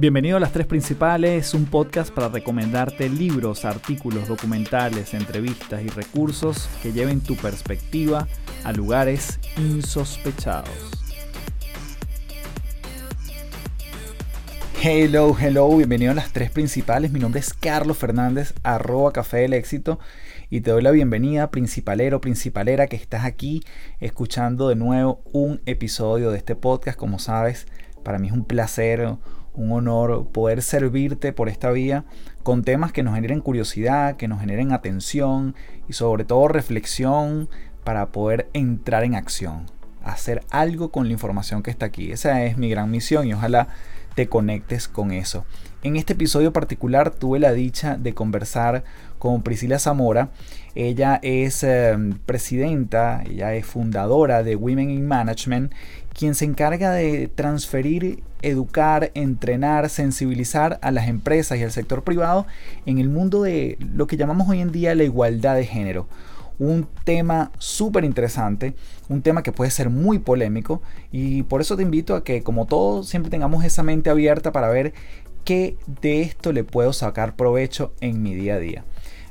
Bienvenido a Las Tres Principales, un podcast para recomendarte libros, artículos, documentales, entrevistas y recursos que lleven tu perspectiva a lugares insospechados. Hello, hello, bienvenido a Las Tres Principales. Mi nombre es Carlos Fernández, arroba Café del Éxito. Y te doy la bienvenida, principalero, principalera, que estás aquí escuchando de nuevo un episodio de este podcast. Como sabes, para mí es un placer, un honor poder servirte por esta vía con temas que nos generen curiosidad, que nos generen atención y sobre todo reflexión para poder entrar en acción, hacer algo con la información que está aquí. Esa es mi gran misión y ojalá te conectes con eso. En este episodio particular tuve la dicha de conversar con Priscila Zamora. Ella es em, presidenta, ella es fundadora de Women in Management, quien se encarga de transferir, educar, entrenar, sensibilizar a las empresas y al sector privado en el mundo de lo que llamamos hoy en día la igualdad de género un tema súper interesante, un tema que puede ser muy polémico y por eso te invito a que como todos siempre tengamos esa mente abierta para ver qué de esto le puedo sacar provecho en mi día a día.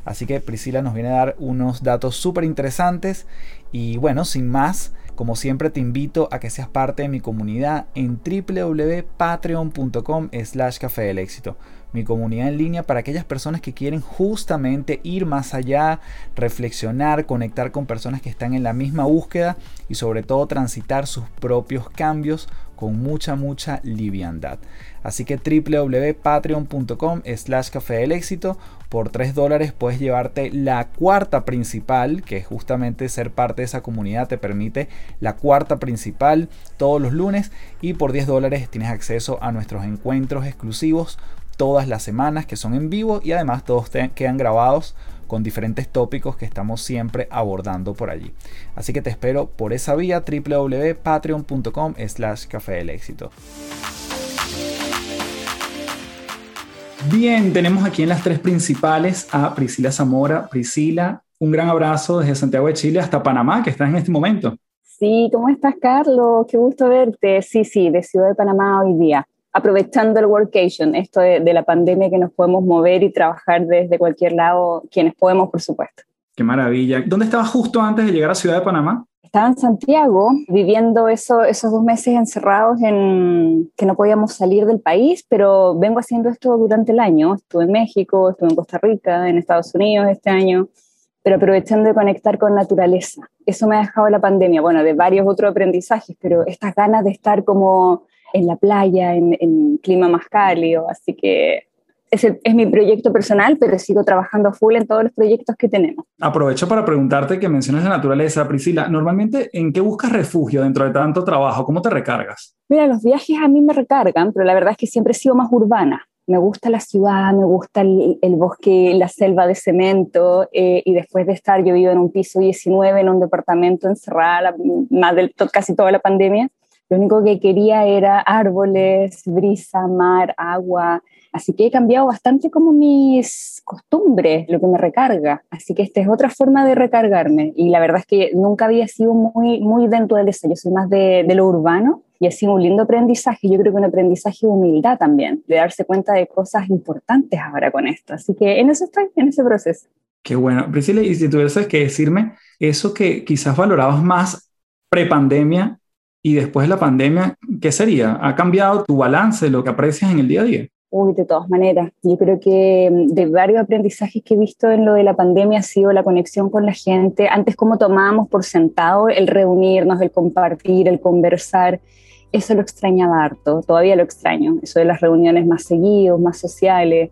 Así que Priscila nos viene a dar unos datos súper interesantes y bueno, sin más, como siempre te invito a que seas parte de mi comunidad en www.patreon.com slash café del éxito mi comunidad en línea para aquellas personas que quieren justamente ir más allá, reflexionar, conectar con personas que están en la misma búsqueda y sobre todo transitar sus propios cambios con mucha, mucha liviandad. Así que www.patreon.com slash café del éxito. Por 3 dólares puedes llevarte la cuarta principal, que justamente ser parte de esa comunidad te permite la cuarta principal todos los lunes. Y por 10 dólares tienes acceso a nuestros encuentros exclusivos todas las semanas que son en vivo y además todos quedan grabados con diferentes tópicos que estamos siempre abordando por allí. Así que te espero por esa vía www.patreon.com slash café del éxito. Bien, tenemos aquí en las tres principales a Priscila Zamora. Priscila, un gran abrazo desde Santiago de Chile hasta Panamá, que estás en este momento. Sí, ¿cómo estás, Carlos? Qué gusto verte. Sí, sí, de Ciudad de Panamá hoy día aprovechando el workation, esto de, la pandemia que nos podemos mover y trabajar desde cualquier lado, quienes podemos, por supuesto. Qué maravilla. ¿Dónde estabas justo antes de llegar a Ciudad de Panamá? Estaba en Santiago, viviendo eso, esos dos meses encerrados en que no podíamos salir del país, pero vengo haciendo esto durante el año. Estuve en México, estuve en Costa Rica, en Estados Unidos este año, pero aprovechando de conectar con naturaleza. Eso me ha dejado la pandemia, bueno, de varios otros aprendizajes, pero estas ganas de estar como en la playa, en, clima más cálido, así que ese es mi proyecto personal, pero sigo trabajando full en todos los proyectos que tenemos. Aprovecho para preguntarte que mencionas la naturaleza, Priscila. Normalmente, ¿en qué buscas refugio dentro de tanto trabajo? ¿Cómo te recargas? Mira, los viajes a mí me recargan, pero la verdad es que siempre he sido más urbana. Me gusta la ciudad, me gusta el, bosque, la selva de cemento, eh, y después de estar, yo vivo en un piso 19, en un departamento encerrada, más del, casi toda la pandemia, lo único que quería era árboles, brisa, mar, agua. Así que he cambiado bastante como mis costumbres, lo que me recarga. Así que esta es otra forma de recargarme. Y la verdad es que nunca había sido muy, muy de eso. Yo soy más de, de lo urbano y ha sido un lindo aprendizaje. Yo creo que un aprendizaje de humildad también, de darse cuenta de cosas importantes ahora con esto. Así que en eso estoy, en ese proceso. Qué bueno. Priscila, y si tuvieras que decirme eso que quizás valorabas más prepandemia y después de la pandemia, ¿qué sería? ¿Ha cambiado tu balance, lo que aprecias en el día a día? Uy, de todas maneras. Yo creo que mm, de varios aprendizajes que he visto en lo de la pandemia ha sido la conexión con la gente. Antes, como tomábamos por sentado el reunirnos, el compartir, el conversar, eso lo extrañaba harto, todavía lo extraño. Eso de las reuniones más seguidos, más sociales.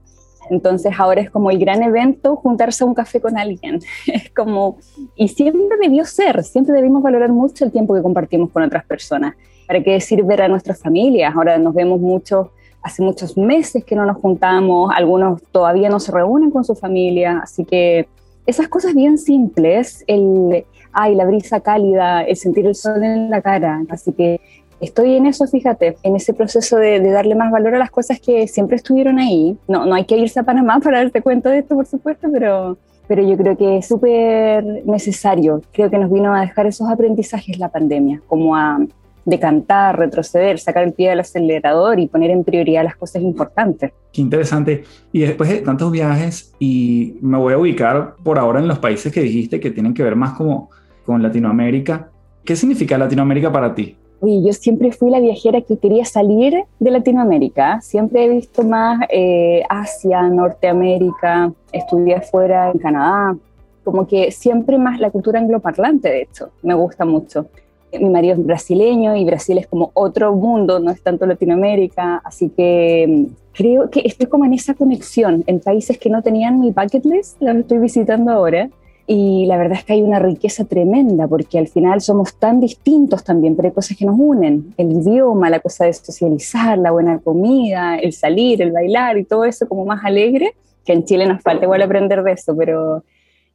Entonces ahora es como el gran evento juntarse a un café con alguien. Es como, y siempre debió ser, siempre debimos valorar mucho el tiempo que compartimos con otras personas. ¿Para qué decir ver a nuestras familias? Ahora nos vemos mucho, hace muchos meses que no nos juntamos, algunos todavía no se reúnen con su familia, así que esas cosas bien simples, el, ay, la brisa cálida, el sentir el sol en la cara, así que estoy en eso, fíjate, en ese proceso de, darle más valor a las cosas que siempre estuvieron ahí. No, no hay que irse a Panamá para darte cuenta de esto, por supuesto, pero, pero yo creo que es súper necesario. Creo que nos vino a dejar esos aprendizajes la pandemia, como a decantar, retroceder, sacar el pie del acelerador y poner en prioridad las cosas importantes. Qué interesante. Y después de tantos viajes, y me voy a ubicar por ahora en los países que dijiste que tienen que ver más como con Latinoamérica. ¿Qué significa Latinoamérica para ti? Oye, yo siempre fui la viajera que quería salir de Latinoamérica. Siempre he visto más eh, Asia, Norteamérica, estudié afuera en Canadá. Como que siempre más la cultura angloparlante, de hecho, me gusta mucho. Mi marido es brasileño y Brasil es como otro mundo, no es tanto Latinoamérica. Así que mm, creo que estoy como en esa conexión en países que no tenían mi bucket list, los estoy visitando ahora y la verdad es que hay una riqueza tremenda porque al final somos tan distintos también, pero hay cosas que nos unen. El idioma, la cosa de socializar, la buena comida, el salir, el bailar y todo eso como más alegre, que en Chile nos falta igual aprender de eso, pero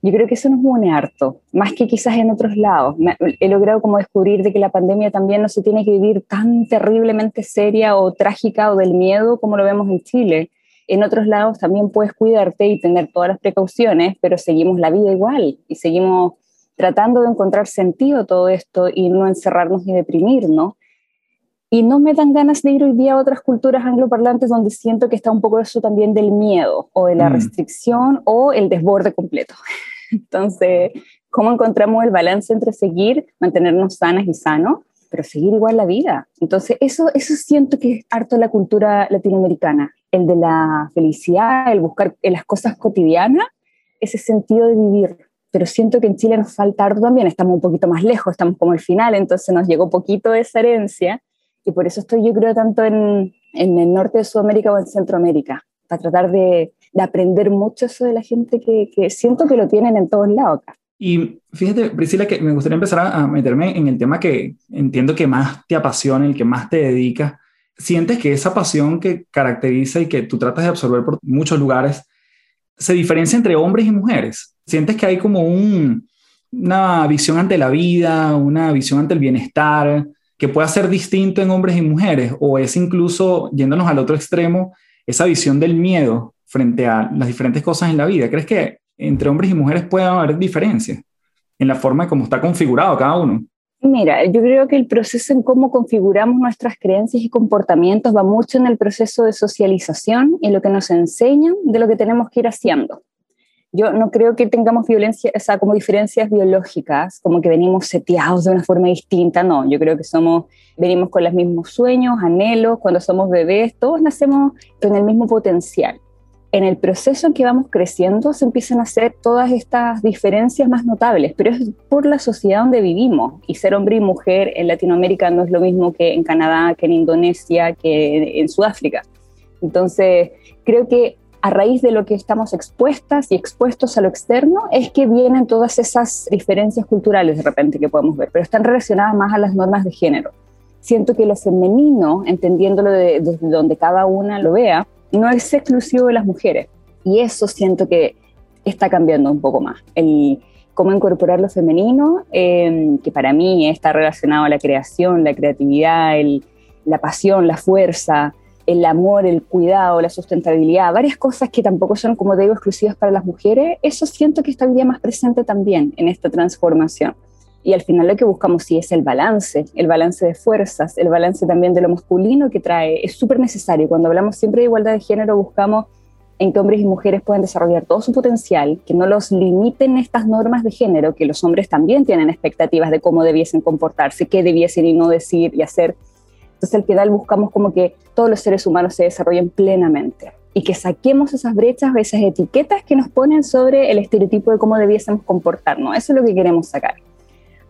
yo creo que eso nos une harto, más que quizás en otros lados. He logrado como descubrir de que la pandemia también no se tiene que vivir tan terriblemente seria o trágica o del miedo como lo vemos en Chile en otros lados también puedes cuidarte y tener todas las precauciones, pero seguimos la vida igual y seguimos tratando de encontrar sentido a todo esto y no encerrarnos y deprimirnos. Y no me dan ganas de ir hoy día a otras culturas angloparlantes donde siento que está un poco eso también del miedo o de la mm. restricción o el desborde completo. Entonces, ¿cómo encontramos el balance entre seguir, mantenernos sanas y sanos, pero seguir igual la vida? Entonces, eso, eso siento que es harto la cultura latinoamericana, el de la felicidad, el buscar en las cosas cotidianas, ese sentido de vivir. Pero siento que en Chile nos falta harto también, estamos un poquito más lejos, estamos como al final, entonces nos llegó poquito esa herencia y por eso estoy yo creo tanto en, en el norte de Sudamérica o en Centroamérica, para tratar de, de aprender mucho eso de la gente que, que, siento que lo tienen en todos lados acá. Y fíjate, Priscila, que me gustaría empezar a meterme en el tema que entiendo que más te apasiona, el que más te dedica, sientes que esa pasión que caracteriza y que tú tratas de absorber por muchos lugares se diferencia entre hombres y mujeres. Sientes que hay como una visión ante la vida, una visión ante el bienestar, que pueda ser distinto en hombres y mujeres, o es incluso, yéndonos al otro extremo, esa visión del miedo frente a las diferentes cosas en la vida. ¿Crees que entre hombres y mujeres puede haber diferencias en la forma en cómo está configurado cada uno? Mira, yo creo que el proceso en cómo configuramos nuestras creencias y comportamientos va mucho en el proceso de socialización y lo que nos enseñan de lo que tenemos que ir haciendo. Yo no creo que tengamos violencia, o sea, como diferencias biológicas, como que venimos seteados de una forma distinta, no, yo creo que somos, venimos con los mismos sueños, anhelos, cuando somos bebés, todos nacemos con el mismo potencial en el proceso en que vamos creciendo se empiezan a hacer todas estas diferencias más notables, pero es por la sociedad donde vivimos. Y ser hombre y mujer en Latinoamérica no es lo mismo que en Canadá, que en Indonesia, que en Sudáfrica. Entonces, creo que a raíz de lo que estamos expuestas y expuestos a lo externo, es que vienen todas esas diferencias culturales de repente que podemos ver, pero están relacionadas más a las normas de género. Siento que lo femenino, entendiéndolo desde donde cada una lo vea, no es exclusivo de las mujeres. Y eso siento que está cambiando un poco más. El cómo incorporar lo femenino, em, que para mí está relacionado a la creación, la creatividad, la pasión, la fuerza, el amor, el cuidado, la sustentabilidad, varias cosas que tampoco son, como digo, exclusivas para las mujeres, eso siento que está hoy día más presente también en esta transformación. Y al final lo que buscamos sí es el balance, el balance de fuerzas, el balance también de lo masculino que trae. Es súper necesario. Cuando hablamos siempre de igualdad de género, buscamos en que hombres y mujeres puedan desarrollar todo su potencial, que no los limiten estas normas de género, que los hombres también tienen expectativas de cómo debiesen comportarse, qué debiesen y no decir y hacer. Entonces al final buscamos como que todos los seres humanos se desarrollen plenamente y que saquemos esas brechas, esas etiquetas que nos ponen sobre el estereotipo de cómo debiésemos comportarnos. Eso es lo que queremos sacar.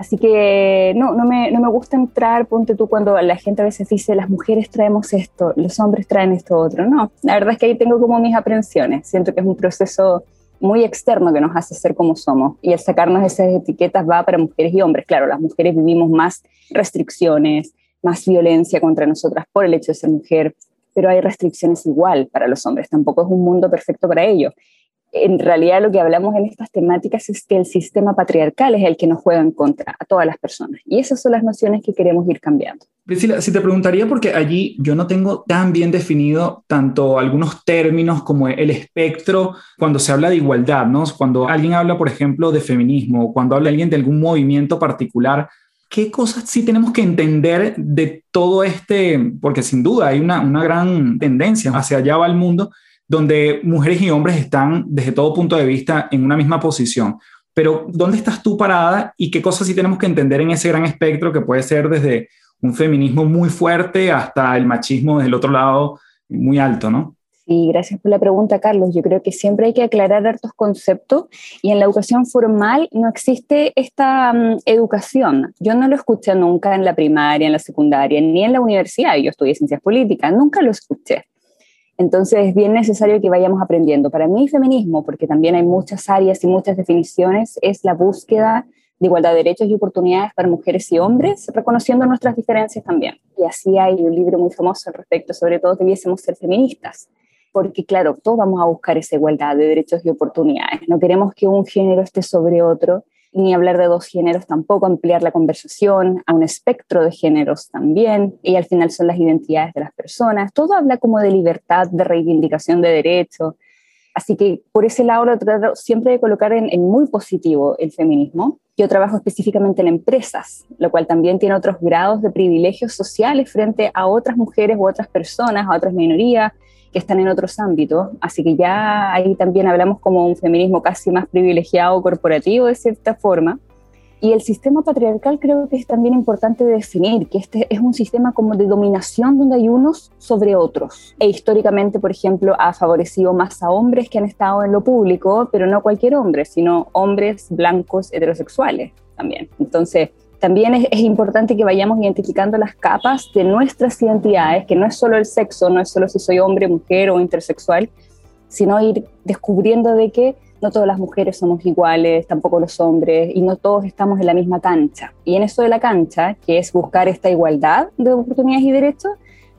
Así que no, no me, no me gusta entrar, ponte tú, cuando la gente a veces dice, las mujeres traemos esto, los hombres traen esto otro. No, la verdad es que ahí tengo como mis aprensiones. Siento que es un proceso muy externo que nos hace ser como somos. Y el sacarnos esas etiquetas va para mujeres y hombres. Claro, las mujeres vivimos más restricciones, más violencia contra nosotras por el hecho de ser mujer, pero hay restricciones igual para los hombres. Tampoco es un mundo perfecto para ellos en realidad lo que hablamos en estas temáticas es que el sistema patriarcal es el que nos juega en contra a todas las personas. Y esas son las nociones que queremos ir cambiando. Priscila, si te preguntaría, porque allí yo no tengo tan bien definido tanto algunos términos como el espectro cuando se habla de igualdad, ¿no? Cuando alguien habla, por ejemplo, de feminismo, o cuando habla alguien de algún movimiento particular, ¿qué cosas sí tenemos que entender de todo este? Porque sin duda hay una, una gran tendencia hacia allá va el mundo, donde mujeres y hombres están desde todo punto de vista en una misma posición. Pero ¿dónde estás tú parada y qué cosas sí tenemos que entender en ese gran espectro que puede ser desde un feminismo muy fuerte hasta el machismo desde el otro lado muy alto, ¿no? Sí, gracias por la pregunta, Carlos. Yo creo que siempre hay que aclarar hartos conceptos y en la educación formal no existe esta mm, educación. Yo no lo escuché nunca en la primaria, en la secundaria, ni en la universidad. Yo estudié ciencias políticas, nunca lo escuché. Entonces es bien necesario que vayamos aprendiendo. Para mí, feminismo, porque también hay muchas áreas y muchas definiciones, es la búsqueda de igualdad de derechos y oportunidades para mujeres y hombres, reconociendo nuestras diferencias también. Y así hay un libro muy famoso al respecto, sobre todo debiésemos ser feministas, porque claro, todos vamos a buscar esa igualdad de derechos y oportunidades. No queremos que un género esté sobre otro, ni hablar de dos géneros tampoco, ampliar la conversación a un espectro de géneros también, y al final son las identidades de las personas. Todo habla como de libertad, de reivindicación de derechos. Así que por ese lado lo trato siempre de colocar en, muy positivo el feminismo yo trabajo específicamente en empresas, lo cual también tiene otros grados de privilegios sociales frente a otras mujeres u otras personas, a otras minorías que están en otros ámbitos. Así que ya ahí también hablamos como un feminismo casi más privilegiado corporativo de cierta forma. Y el sistema patriarcal creo que es también importante definir, que este es un sistema como de dominación donde hay unos sobre otros. E históricamente, por ejemplo, ha favorecido más a hombres que han estado en lo público, pero no cualquier hombre, sino hombres blancos heterosexuales también. Entonces, también es, es, importante que vayamos identificando las capas de nuestras identidades, que no es solo el sexo, no es solo si soy hombre, mujer o intersexual, sino ir descubriendo de que no todas las mujeres somos iguales, tampoco los hombres, y no todos estamos en la misma cancha. Y en eso de la cancha, que es buscar esta igualdad de oportunidades y derechos,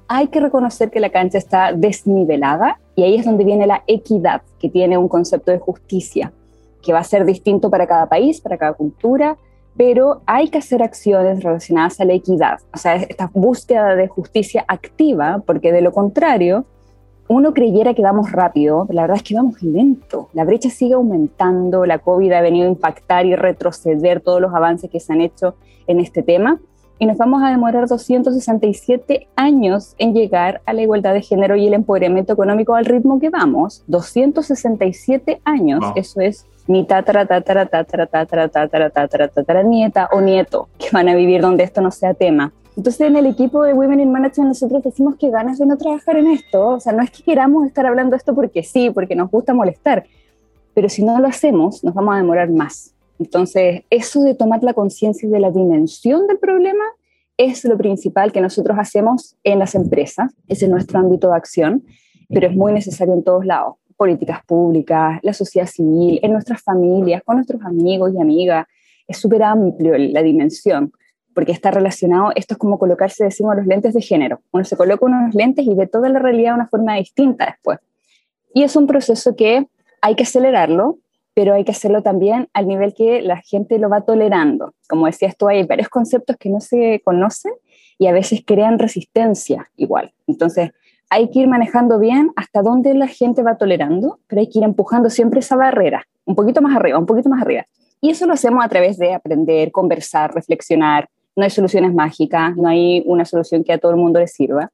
hay que reconocer que la cancha está desnivelada y ahí es donde viene la equidad, que tiene un concepto de justicia, que va a ser distinto para cada país, para cada cultura, pero hay que hacer acciones relacionadas a la equidad, o sea, esta búsqueda de justicia activa, porque de lo contrario, uno creyera que vamos rápido, la verdad es que vamos lento. La brecha sigue aumentando, la COVID ha venido a impactar y retroceder todos los avances que se han hecho en este tema y nos vamos a demorar 267 años en llegar a la igualdad de género y el empoderamiento económico al ritmo que vamos. 267 años, eso es mi tatara, tatara, tatara, tatara, tatara, tatara, tatara, nieta o nieto que van a vivir donde esto no sea tema. Entonces en el equipo de Women in Management nosotros decimos que ganas de no trabajar en esto, o sea, no es que queramos estar hablando esto porque sí, porque nos gusta molestar, pero si no lo hacemos nos vamos a demorar más. Entonces, eso de tomar la conciencia de la dimensión del problema es lo principal que nosotros hacemos en las empresas, ese es nuestro ámbito de acción, pero es muy necesario en todos lados, políticas públicas, la sociedad civil, en nuestras familias, con nuestros amigos y amigas, es súper amplio la dimensión porque está relacionado, esto es como colocarse, decimos, los lentes de género. Uno se coloca unos lentes y ve toda la realidad de una forma distinta después. Y es un proceso que hay que acelerarlo, pero hay que hacerlo también al nivel que la gente lo va tolerando. Como decías tú, hay varios conceptos que no se conocen y a veces crean resistencia igual. Entonces, hay que ir manejando bien hasta dónde la gente va tolerando, pero hay que ir empujando siempre esa barrera, un poquito más arriba, un poquito más arriba. Y eso lo hacemos a través de aprender, conversar, reflexionar, no hay soluciones mágicas, no hay una solución que a todo el mundo le sirva.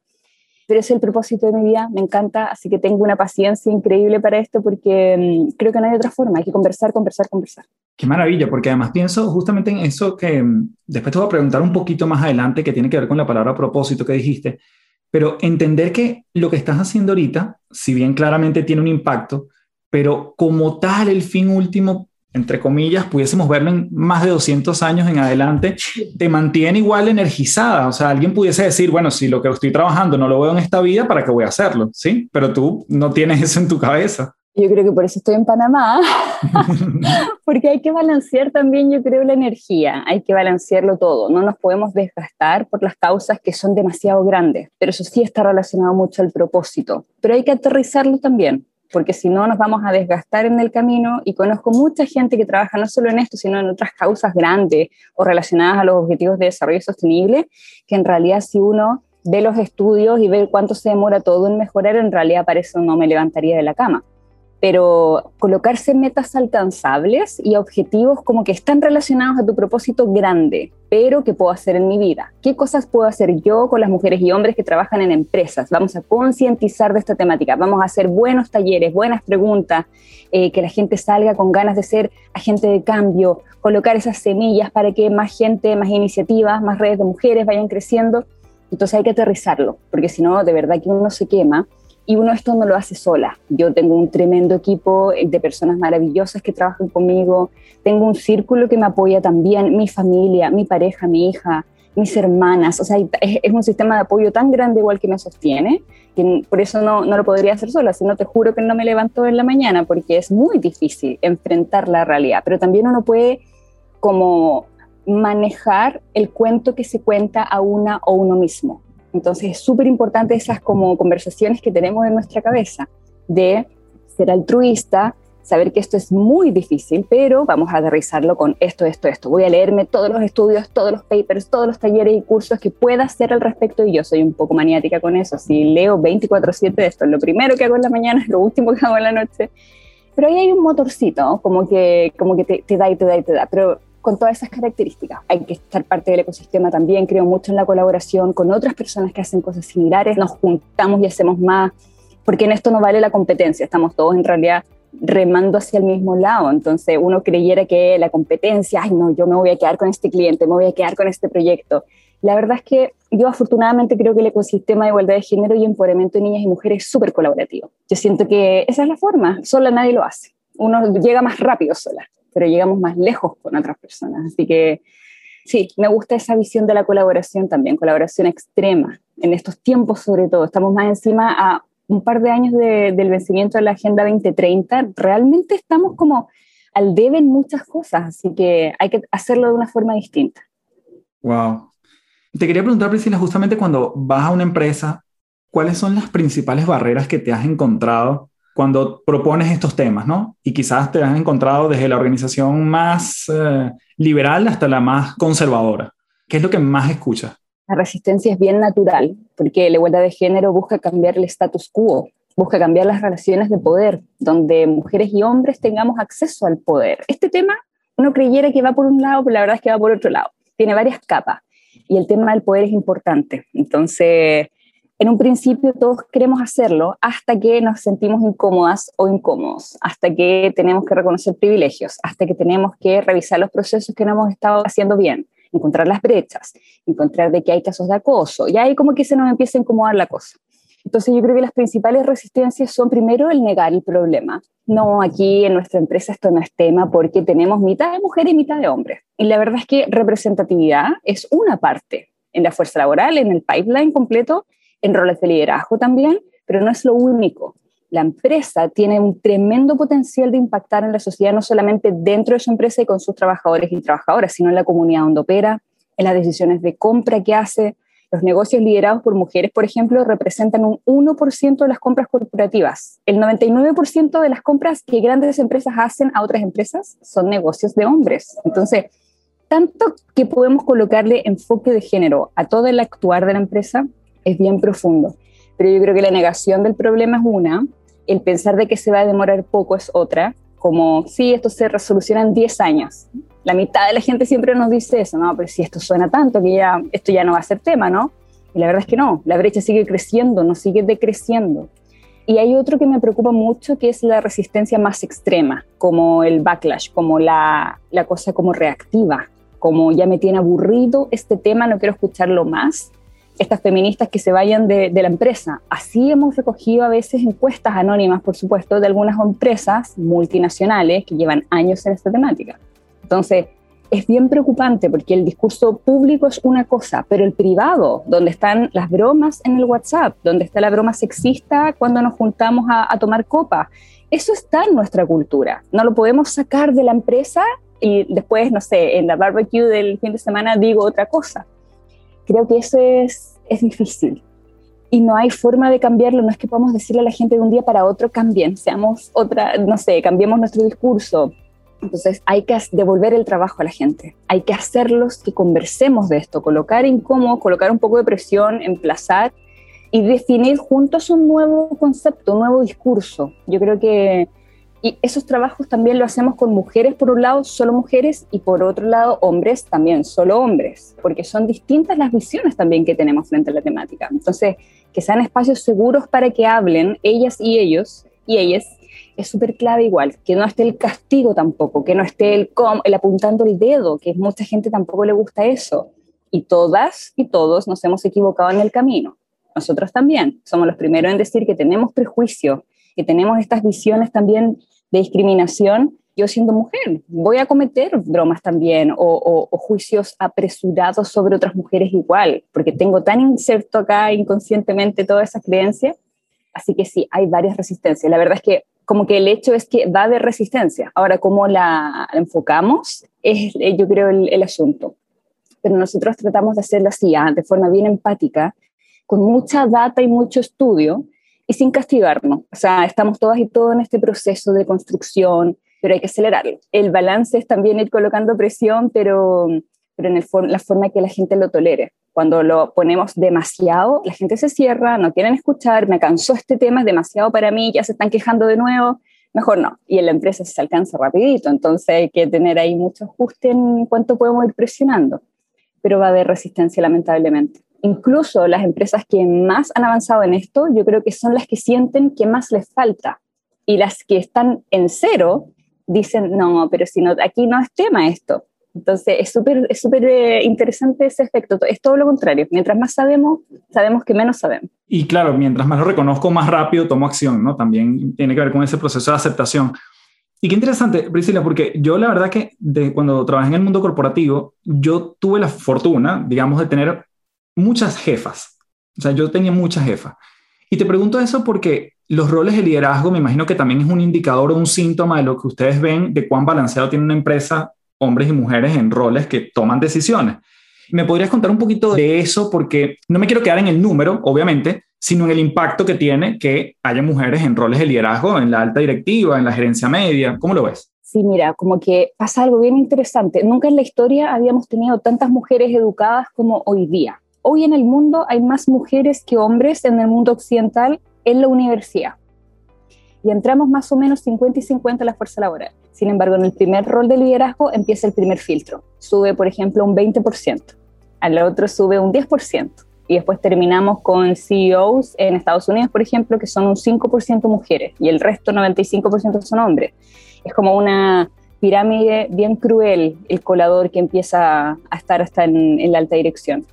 Pero es el propósito de mi vida, me encanta, así que tengo una paciencia increíble para esto porque mm, creo que no hay otra forma, hay que conversar, conversar, conversar. Qué maravilla, porque además pienso justamente en eso que mm, después te voy a preguntar un poquito más adelante, que tiene que ver con la palabra propósito que dijiste, pero entender que lo que estás haciendo ahorita, si bien claramente tiene un impacto, pero como tal el fin último entre comillas, pudiésemos verlo en más de 200 años en adelante, te mantiene igual energizada. O sea, alguien pudiese decir, bueno, si lo que estoy trabajando no lo veo en esta vida, ¿para qué voy a hacerlo? Sí, pero tú no tienes eso en tu cabeza. Yo creo que por eso estoy en Panamá, porque hay que balancear también, yo creo, la energía, hay que balancearlo todo, no nos podemos desgastar por las causas que son demasiado grandes, pero eso sí está relacionado mucho al propósito, pero hay que aterrizarlo también, porque si no nos vamos a desgastar en el camino y conozco mucha gente que trabaja no solo en esto, sino en otras causas grandes o relacionadas a los objetivos de desarrollo sostenible, que en realidad si uno ve los estudios y ve cuánto se demora todo en mejorar, en realidad para eso no me levantaría de la cama. Pero colocarse metas alcanzables y objetivos como que están relacionados a tu propósito grande, pero ¿qué puedo hacer en mi vida? ¿Qué cosas puedo hacer yo con las mujeres y hombres que trabajan en empresas? Vamos a concientizar de esta temática, vamos a hacer buenos talleres, buenas preguntas, eh, que la gente salga con ganas de ser agente de cambio, colocar esas semillas para que más gente, más iniciativas, más redes de mujeres vayan creciendo. Entonces hay que aterrizarlo, porque si no, de verdad que uno se quema y uno esto no lo hace sola. Yo tengo un tremendo equipo de personas maravillosas que trabajan conmigo, tengo un círculo que me apoya también, mi familia, mi pareja, mi hija, mis hermanas, o sea, es, un sistema de apoyo tan grande igual que me sostiene, que por eso no, no lo podría hacer sola, si no te juro que no me levanto en la mañana, porque es muy difícil enfrentar la realidad, pero también uno puede como manejar el cuento que se cuenta a una o uno mismo. Entonces es súper importante esas como conversaciones que tenemos en nuestra cabeza de ser altruista, saber que esto es muy difícil, pero vamos a aterrizarlo con esto, esto, esto. Voy a leerme todos los estudios, todos los papers, todos los talleres y cursos que pueda hacer al respecto y yo soy un poco maniática con eso. Si leo 24/7 de esto, es lo primero que hago en la mañana, es lo último que hago en la noche. Pero ahí hay un motorcito, como que, como que te, te da y te da y te da. Pero con todas esas características. Hay que estar parte del ecosistema también, creo mucho en la colaboración con otras personas que hacen cosas similares, nos juntamos y hacemos más, porque en esto no vale la competencia, estamos todos en realidad remando hacia el mismo lado, entonces uno creyera que la competencia, ay no, yo me voy a quedar con este cliente, me voy a quedar con este proyecto. La verdad es que yo afortunadamente creo que el ecosistema de igualdad de género y empoderamiento de niñas y mujeres es súper colaborativo. Yo siento que esa es la forma, sola nadie lo hace, uno llega más rápido sola pero llegamos más lejos con otras personas. Así que sí, me gusta esa visión de la colaboración también, colaboración extrema, en estos tiempos sobre todo. Estamos más encima a un par de años del vencimiento de la Agenda 2030. Realmente estamos como al debe en muchas cosas, así que hay que hacerlo de una forma distinta. Wow. Te quería preguntar, Priscila, justamente cuando vas a una empresa, ¿cuáles son las principales barreras que te has encontrado cuando propones estos temas, ¿no? Y quizás te has encontrado desde la organización más eh, liberal hasta la más conservadora. ¿Qué es lo que más escuchas? La resistencia es bien natural, porque la igualdad de género busca cambiar el status quo, busca cambiar las relaciones de poder, donde mujeres y hombres tengamos acceso al poder. Este tema uno creyera que va por un lado, pero la verdad es que va por otro lado. Tiene varias capas y el tema del poder es importante. Entonces, en un principio todos queremos hacerlo hasta que nos sentimos incómodas o incómodos, hasta que tenemos que reconocer privilegios, hasta que tenemos que revisar los procesos que no hemos estado haciendo bien, encontrar las brechas, encontrar de que hay casos de acoso, y ahí como que se nos empieza a incomodar la cosa. Entonces yo creo que las principales resistencias son primero el negar el problema. No, aquí en nuestra empresa esto no es tema porque tenemos mitad de mujeres y mitad de hombres. Y la verdad es que representatividad es una parte en la fuerza laboral, en el pipeline completo, en roles de liderazgo también, pero no es lo único. La empresa tiene un tremendo potencial de impactar en la sociedad, no solamente dentro de su empresa y con sus trabajadores y trabajadoras, sino en la comunidad donde opera, en las decisiones de compra que hace. Los negocios liderados por mujeres, por ejemplo, representan un 1% de las compras corporativas. El 99% de las compras que grandes empresas hacen a otras empresas son negocios de hombres. Entonces, tanto que podemos colocarle enfoque de género a todo el actuar de la empresa, es bien profundo. Pero yo creo que la negación del problema es una, el pensar de que se va a demorar poco es otra, como, sí, esto se resoluciona en 10 años. La mitad de la gente siempre nos dice eso, no, pero si esto suena tanto que ya esto ya no va a ser tema, ¿no? Y la verdad es que no, la brecha sigue creciendo, no sigue decreciendo. Y hay otro que me preocupa mucho, que es la resistencia más extrema, como el backlash, como la, la cosa como reactiva, como ya me tiene aburrido este tema, no quiero escucharlo más estas feministas que se vayan de, la empresa. Así hemos recogido a veces encuestas anónimas, por supuesto, de algunas empresas multinacionales que llevan años en esta temática. Entonces, es bien preocupante porque el discurso público es una cosa, pero el privado, donde están las bromas en el WhatsApp, donde está la broma sexista cuando nos juntamos a, a tomar copa, eso está en nuestra cultura. No lo podemos sacar de la empresa y después, no sé, en la barbecue del fin de semana digo otra cosa. Creo que eso es, es difícil y no hay forma de cambiarlo. No es que podamos decirle a la gente de un día para otro cambien, seamos otra, no sé, cambiemos nuestro discurso. Entonces hay que devolver el trabajo a la gente, hay que hacerlos que conversemos de esto, colocar incómodo, colocar un poco de presión, emplazar y definir juntos un nuevo concepto, un nuevo discurso. Yo creo que Y esos trabajos también lo hacemos con mujeres, por un lado, solo mujeres, y por otro lado, hombres también, solo hombres, porque son distintas las visiones también que tenemos frente a la temática. Entonces, que sean espacios seguros para que hablen ellas y ellos y ellas es súper clave igual, que no esté el castigo tampoco, que no esté el, el apuntando el dedo, que mucha gente tampoco le gusta eso. Y todas y todos nos hemos equivocado en el camino. Nosotros también somos los primeros en decir que tenemos prejuicio, que tenemos estas visiones también de discriminación. Yo siendo mujer voy a cometer bromas también o, o juicios apresurados sobre otras mujeres igual, porque tengo tan inserto acá inconscientemente toda esa creencia. Así que sí, hay varias resistencias. La verdad es que como que el hecho es que va a haber resistencia. Ahora, cómo la enfocamos es, eh, yo creo, el, asunto. Pero nosotros tratamos de hacerlo así, ah, de forma bien empática, con mucha data y mucho estudio y sin castigarnos. O sea, estamos todas y todos en este proceso de construcción, pero hay que acelerarlo. El balance es también ir colocando presión, pero, pero en el la forma que la gente lo tolere. Cuando lo ponemos demasiado, la gente se cierra, no quieren escuchar, me cansó este tema, es demasiado para mí, ya se están quejando de nuevo, mejor no. Y en la empresa se alcanza rapidito, entonces hay que tener ahí mucho ajuste en cuánto podemos ir presionando. Pero va a haber resistencia lamentablemente. Incluso las empresas que más han avanzado en esto, yo creo que son las que sienten que más les falta. Y las que están en cero dicen, no, pero si no, aquí no es tema esto. Entonces, es súper es súper eh, interesante ese efecto. Es todo lo contrario. Mientras más sabemos, sabemos que menos sabemos. Y claro, mientras más lo reconozco, más rápido tomo acción, ¿no? También tiene que ver con ese proceso de aceptación. Y qué interesante, Priscila, porque yo la verdad que de cuando trabajé en el mundo corporativo, yo tuve la fortuna, digamos, de tener muchas jefas. O sea, yo tenía muchas jefas. Y te pregunto eso porque los roles de liderazgo me imagino que también es un indicador o un síntoma de lo que ustedes ven de cuán balanceado tiene una empresa hombres y mujeres en roles que toman decisiones. ¿Me podrías contar un poquito de eso? Porque no me quiero quedar en el número, obviamente, sino en el impacto que tiene que haya mujeres en roles de liderazgo, en la alta directiva, en la gerencia media. ¿Cómo lo ves? Sí, mira, como que pasa algo bien interesante. Nunca en la historia habíamos tenido tantas mujeres educadas como hoy día. Hoy en el mundo hay más mujeres que hombres en el mundo occidental en la universidad. Y entramos más o menos 50 y 50 a la fuerza laboral. Sin embargo, en el primer rol de liderazgo empieza el primer filtro. Sube, por ejemplo, un 20%, al otro sube un 10%. Y después terminamos con CEOs en Estados Unidos, por ejemplo, que son un 5% mujeres y el resto 95% son hombres. Es como una pirámide bien cruel el colador que empieza a estar hasta en, en la alta dirección.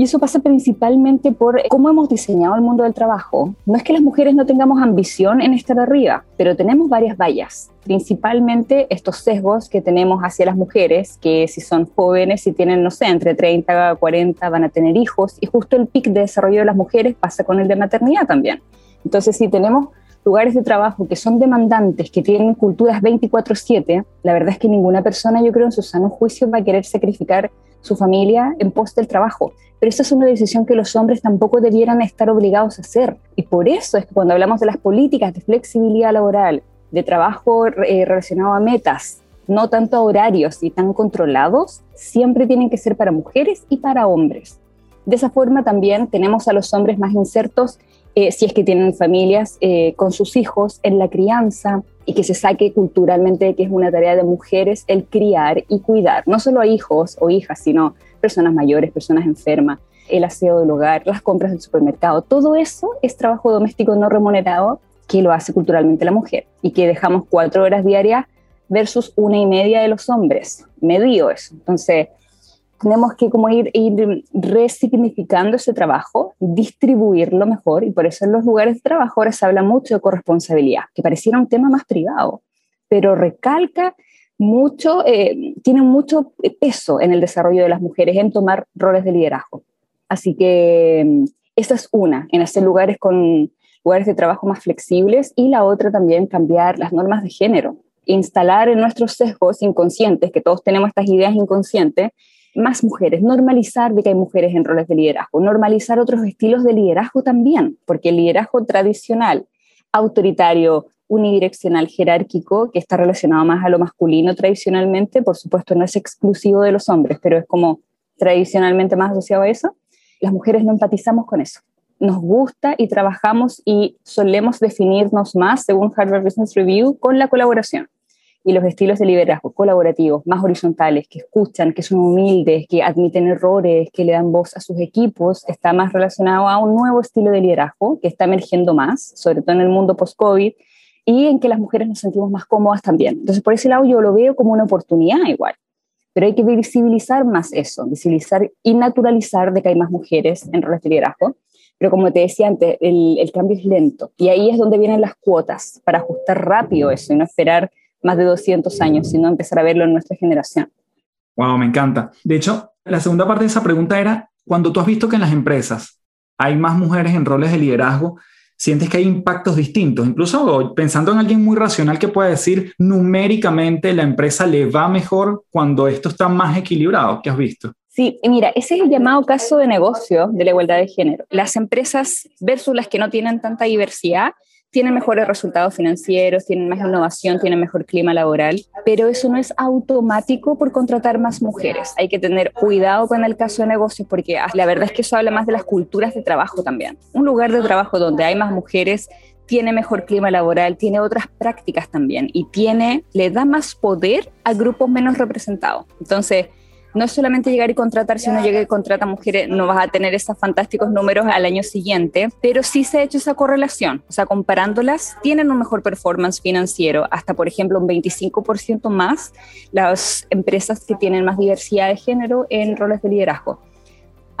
Y eso pasa principalmente por cómo hemos diseñado el mundo del trabajo. No es que las mujeres no tengamos ambición en estar arriba, pero tenemos varias vallas. Principalmente estos sesgos que tenemos hacia las mujeres, que si son jóvenes, si tienen, no sé, entre 30 y 40, van a tener hijos. Y justo el pic de desarrollo de las mujeres pasa con el de maternidad también. Entonces, si tenemos lugares de trabajo que son demandantes, que tienen culturas 24/7, la verdad es que ninguna persona, yo creo, en su sano juicio va a querer sacrificar su familia en pos del trabajo. Pero esa es una decisión que los hombres tampoco debieran estar obligados a hacer. Y por eso es que cuando hablamos de las políticas de flexibilidad laboral, de trabajo eh, relacionado a metas, no tanto a horarios y tan controlados, siempre tienen que ser para mujeres y para hombres. De esa forma también tenemos a los hombres más insertos eh, si es que tienen familias eh, con sus hijos en la crianza y que se saque culturalmente que es una tarea de mujeres el criar y cuidar, no solo a hijos o hijas, sino personas mayores, personas enfermas, el aseo del hogar, las compras del supermercado, todo eso es trabajo doméstico no remunerado que lo hace culturalmente la mujer y que dejamos cuatro horas diarias versus una y media de los hombres. Medio eso. Entonces, tenemos que como ir, ir resignificando ese trabajo, distribuirlo mejor y por eso en los lugares de trabajo ahora se habla mucho de corresponsabilidad, que pareciera un tema más privado, pero recalca mucho, eh, tiene mucho peso en el desarrollo de las mujeres en tomar roles de liderazgo. Así que mm, esa es una, en hacer lugares con lugares de trabajo más flexibles y la otra también cambiar las normas de género, instalar en nuestros sesgos inconscientes, que todos tenemos estas ideas inconscientes, más mujeres, normalizar de que hay mujeres en roles de liderazgo, normalizar otros estilos de liderazgo también, porque el liderazgo tradicional, autoritario, unidireccional, jerárquico, que está relacionado más a lo masculino tradicionalmente, por supuesto no es exclusivo de los hombres, pero es como tradicionalmente más asociado a eso, las mujeres no empatizamos con eso. nos gusta y trabajamos y solemos definirnos más, según Harvard Business Review, con la colaboración y los estilos de liderazgo colaborativos, más horizontales, que escuchan, que son humildes, que admiten errores, que le dan voz a sus equipos, está más relacionado a un nuevo estilo de liderazgo que está emergiendo más, sobre todo en el mundo post-COVID, y en que las mujeres nos sentimos más cómodas también. Entonces, por ese lado yo lo veo como una oportunidad igual. Pero hay que visibilizar más eso, visibilizar y naturalizar de que hay más mujeres en roles de liderazgo. Pero como te decía antes, el, el cambio es lento. Y ahí es donde vienen las cuotas, para ajustar rápido eso y no esperar más de 200 años, sino empezar a verlo en nuestra generación. Wow, me encanta. De hecho, la segunda parte de esa pregunta era, cuando tú has visto que en las empresas hay más mujeres en roles de liderazgo, sientes que hay impactos distintos. Incluso pensando en alguien muy racional que pueda decir, numéricamente la empresa le va mejor cuando esto está más equilibrado. ¿Qué has visto? Sí, mira, ese es el llamado caso de negocio de la igualdad de género. Las empresas versus las que no tienen tanta diversidad tienen mejores resultados financieros, tienen más innovación, tienen mejor clima laboral, pero eso no es automático por contratar más mujeres. Hay que tener cuidado con el caso de negocios porque ah, la verdad es que eso habla más de las culturas de trabajo también. Un lugar de trabajo donde hay más mujeres tiene mejor clima laboral, tiene otras prácticas también y tiene, le da más poder a grupos menos representados. Entonces, no es solamente llegar y contratar, si uno llega y contrata mujeres, no vas a tener esos fantásticos números al año siguiente, pero sí se ha hecho esa correlación, o sea, comparándolas, tienen un mejor performance financiero, hasta por ejemplo un 25% más las empresas que tienen más diversidad de género en roles de liderazgo.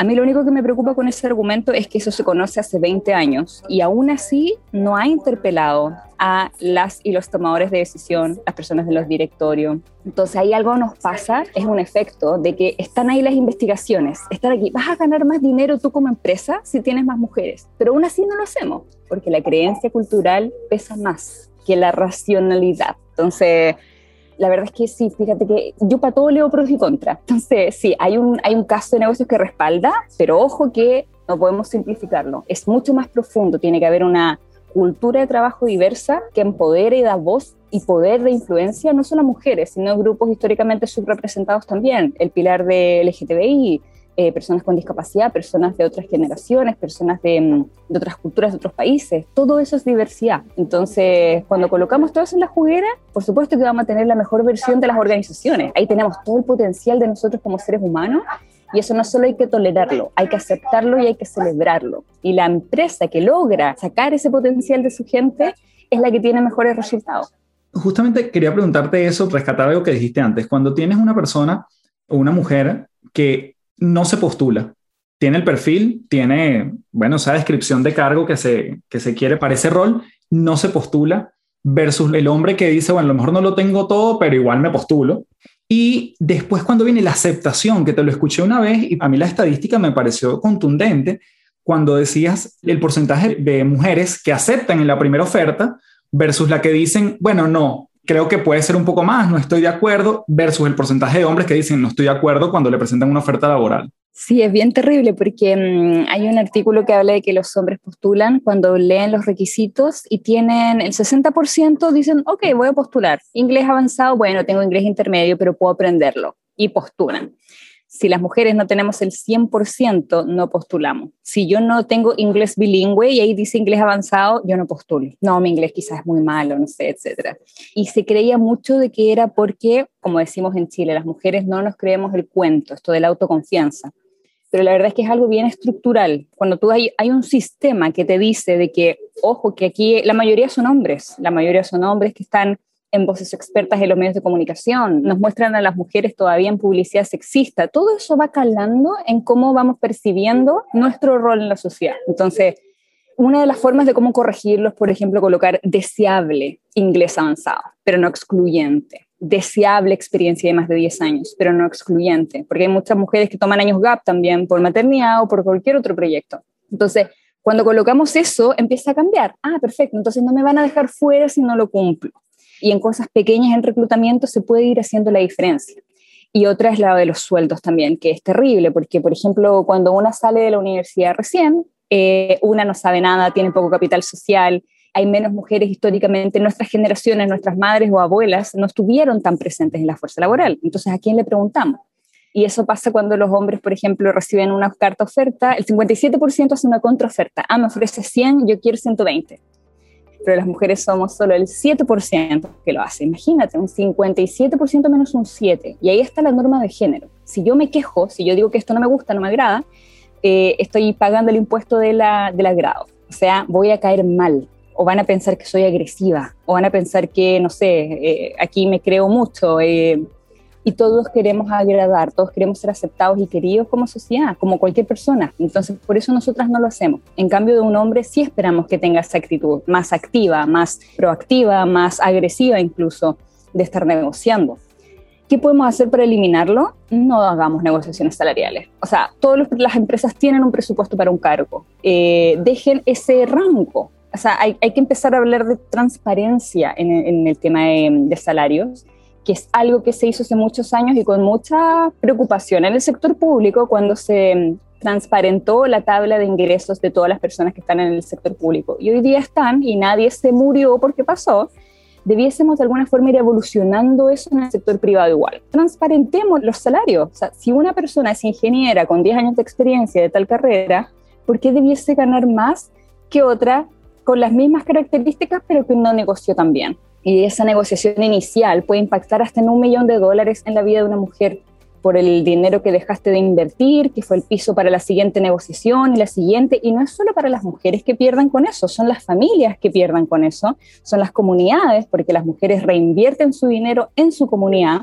A mí lo único que me preocupa con ese argumento es que eso se conoce hace 20 años y aún así no ha interpelado a las y los tomadores de decisión, las personas de los directorios. Entonces ahí algo nos pasa, es un efecto de que están ahí las investigaciones, están aquí, vas a ganar más dinero tú como empresa si tienes más mujeres, pero aún así no lo hacemos, porque la creencia cultural pesa más que la racionalidad. Entonces, la verdad es que sí, fíjate que yo para todo leo pros y contras. Entonces, sí, hay un, hay un caso de negocios que respalda, pero ojo que no podemos simplificarlo. Es mucho más profundo, tiene que haber una cultura de trabajo diversa que empodere y da voz y poder de influencia no solo a mujeres, sino a grupos históricamente subrepresentados también. El pilar de LGTBI, eh, personas con discapacidad, personas de otras generaciones, personas de, mm, de, otras culturas, de otros países. Todo eso es diversidad. Entonces, cuando colocamos todo eso en la juguera, por supuesto que vamos a tener la mejor versión de las organizaciones. Ahí tenemos todo el potencial de nosotros como seres humanos y eso no solo hay que tolerarlo, hay que aceptarlo y hay que celebrarlo. Y la empresa que logra sacar ese potencial de su gente es la que tiene mejores resultados. Justamente quería preguntarte eso, rescatar algo que dijiste antes. Cuando tienes una persona o una mujer que no se postula. Tiene el perfil, tiene, bueno, esa descripción de cargo que se, que se quiere para ese rol, no se postula, versus el hombre que dice, bueno, a lo mejor no lo tengo todo, pero igual me postulo. Y después cuando viene la aceptación, que te lo escuché una vez y a mí la estadística me pareció contundente, cuando decías el porcentaje de mujeres que aceptan en la primera oferta versus la que dicen, bueno, no, creo que puede ser un poco más, no estoy de acuerdo, versus el porcentaje de hombres que dicen no estoy de acuerdo cuando le presentan una oferta laboral. Sí, es bien terrible porque mm, hay un artículo que habla de que los hombres postulan cuando leen los requisitos y tienen el 60% dicen, ok, voy a postular. Inglés avanzado, bueno, tengo inglés intermedio, pero puedo aprenderlo. Y postulan si las mujeres no tenemos el 100%, no postulamos. Si yo no tengo inglés bilingüe y ahí dice inglés avanzado, yo no postulo. No, mi inglés quizás es muy malo, no sé, etc. Y se creía mucho de que era porque, como decimos en Chile, las mujeres no nos creemos el cuento, esto de la autoconfianza. Pero la verdad es que es algo bien estructural. Cuando tú hay, hay un sistema que te dice de que, ojo, que aquí la mayoría son hombres, la mayoría son hombres que están en voces expertas en los medios de comunicación, nos muestran a las mujeres todavía en publicidad sexista. Todo eso va calando en cómo vamos percibiendo nuestro rol en la sociedad. Entonces, una de las formas de cómo corregirlo es, por ejemplo, colocar deseable inglés avanzado, pero no excluyente. Deseable experiencia de más de 10 años, pero no excluyente, porque hay muchas mujeres que toman años gap también por maternidad o por cualquier otro proyecto. Entonces, cuando colocamos eso, empieza a cambiar. Ah, perfecto, entonces no me van a dejar fuera si no lo cumplo y en cosas pequeñas en reclutamiento se puede ir haciendo la diferencia. Y otra es la de los sueldos también, que es terrible, porque, por ejemplo, cuando una sale de la universidad recién, eh, una no sabe nada, tiene poco capital social, hay menos mujeres históricamente, nuestras generaciones, nuestras madres o abuelas no estuvieron tan presentes en la fuerza laboral. Entonces, ¿a quién le preguntamos? Y eso pasa cuando los hombres, por ejemplo, reciben una carta oferta, el 57% hace una contraoferta. Ah, me ofrece 100, yo quiero 120. Pero las mujeres somos solo el 7% que lo hace. Imagínate, un 57% menos un 7%. Y ahí está la norma de género. Si yo me quejo, si yo digo que esto no me gusta, no me agrada, eh, estoy pagando el impuesto de la, del agrado. O sea, voy a caer mal. O van a pensar que soy agresiva. O van a pensar que, no sé, eh, aquí me creo mucho. Eh, y todos queremos agradar, todos queremos ser aceptados y queridos como sociedad, como cualquier persona. Entonces, por eso nosotras no lo hacemos. En cambio, de un hombre sí esperamos que tenga esa actitud más activa, más proactiva, más agresiva incluso, de estar negociando. ¿Qué podemos hacer para eliminarlo? No hagamos negociaciones salariales. O sea, todas las empresas tienen un presupuesto para un cargo. Eh, dejen ese rango. O sea, hay, que empezar a hablar de transparencia en, el tema de salarios que es algo que se hizo hace muchos años y con mucha preocupación en el sector público cuando se mm, transparentó la tabla de ingresos de todas las personas que están en el sector público. Y hoy día están y nadie se murió porque pasó. Debiésemos de alguna forma ir evolucionando eso en el sector privado igual. Transparentemos los salarios. O sea, si una persona es ingeniera con 10 años de experiencia de tal carrera, ¿por qué debiese ganar más que otra con las mismas características pero que no negoció tan bien? Y esa negociación inicial puede impactar hasta en un millón de dólares en la vida de una mujer por el dinero que dejaste de invertir, que fue el piso para la siguiente negociación y la siguiente, y no es solo para las mujeres que pierdan con eso, son las familias que pierdan con eso, son las comunidades, porque las mujeres reinvierten su dinero en su comunidad,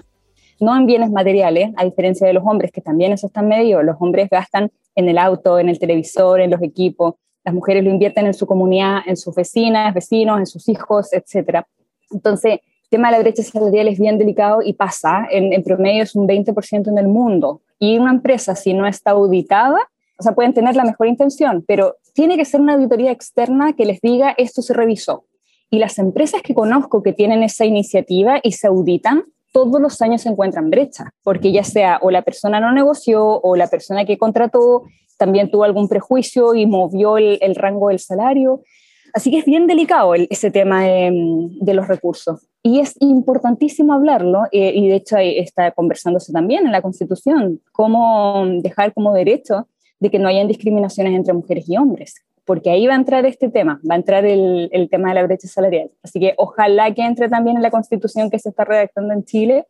no en bienes materiales, a diferencia de los hombres, que también eso está en medio, los hombres gastan en el auto, en el televisor, en los equipos, las mujeres lo invierten en su comunidad, en sus vecinas, vecinos, en sus hijos, etcétera. Entonces, el tema de la brecha salarial es bien delicado y pasa, en, promedio es un 20% en el mundo. Y una empresa, si no está auditada, o sea, pueden tener la mejor intención, pero tiene que ser una auditoría externa que les diga esto se revisó. Y las empresas que conozco que tienen esa iniciativa y se auditan, todos los años se encuentran brecha, porque ya sea o la persona no negoció o la persona que contrató también tuvo algún prejuicio y movió el rango del salario. Así que es bien delicado ese tema de, los recursos. Y es importantísimo hablarlo, eh, y de hecho está conversándose también en la Constitución, cómo dejar como derecho de que no hayan discriminaciones entre mujeres y hombres, porque ahí va a entrar este tema, va a entrar el, el tema de la brecha salarial. Así que ojalá que entre también en la Constitución que se está redactando en Chile,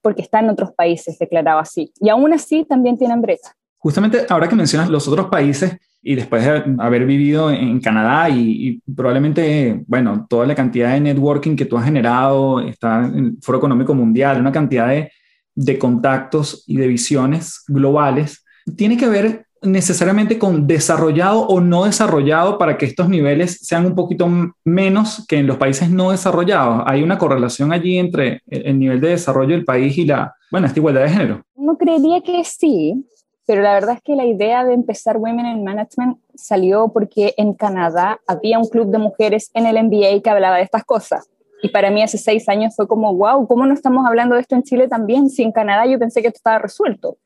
porque está en otros países declarado así. Y aún así también tienen brecha. Justamente ahora que mencionas los otros países, y después de haber vivido en Canadá y, probablemente, bueno, toda la cantidad de networking que tú has generado, está en el Foro Económico Mundial, una cantidad de, de contactos y de visiones globales, tiene que ver necesariamente con desarrollado o no desarrollado para que estos niveles sean un poquito menos que en los países no desarrollados. Hay una correlación allí entre el nivel de desarrollo del país y la, bueno, esta igualdad de género. No creería que sí, pero la verdad es que la idea de empezar Women in Management salió porque en Canadá había un club de mujeres en el MBA que hablaba de estas cosas. Y para mí hace seis años fue como, wow, ¿cómo no estamos hablando de esto en Chile también? Si en Canadá yo pensé que esto estaba resuelto.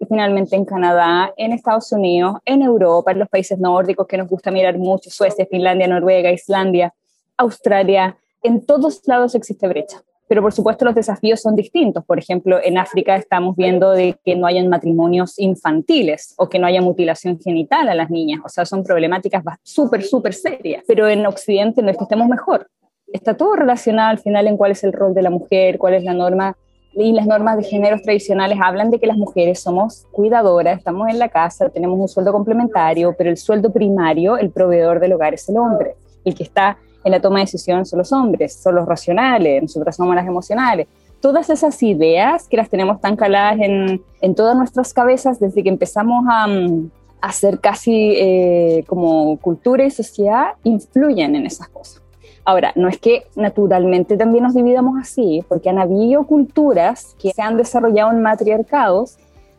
Y finalmente en Canadá, en Estados Unidos, en Europa, en los países nórdicos que nos gusta mirar mucho, Suecia, Finlandia, Noruega, Islandia, Australia, en todos lados existe brecha pero por supuesto los desafíos son distintos. Por ejemplo, en África estamos viendo de que no hayan matrimonios infantiles o que no haya mutilación genital a las niñas. O sea, son problemáticas súper, súper serias. Pero en Occidente no es que estemos mejor. Está todo relacionado al final en cuál es el rol de la mujer, cuál es la norma. Y las normas de géneros tradicionales hablan de que las mujeres somos cuidadoras, estamos en la casa, tenemos un sueldo complementario, pero el sueldo primario, el proveedor del hogar es el hombre, el que está en la toma de decisiones son los hombres, son los racionales, nosotras somos las emocionales. Todas esas ideas que las tenemos tan caladas en, en todas nuestras cabezas desde que empezamos a, mm, a hacer casi eh, como cultura y sociedad, influyen en esas cosas. Ahora, no es que naturalmente también nos dividamos así, porque han habido culturas que se han desarrollado en matriarcados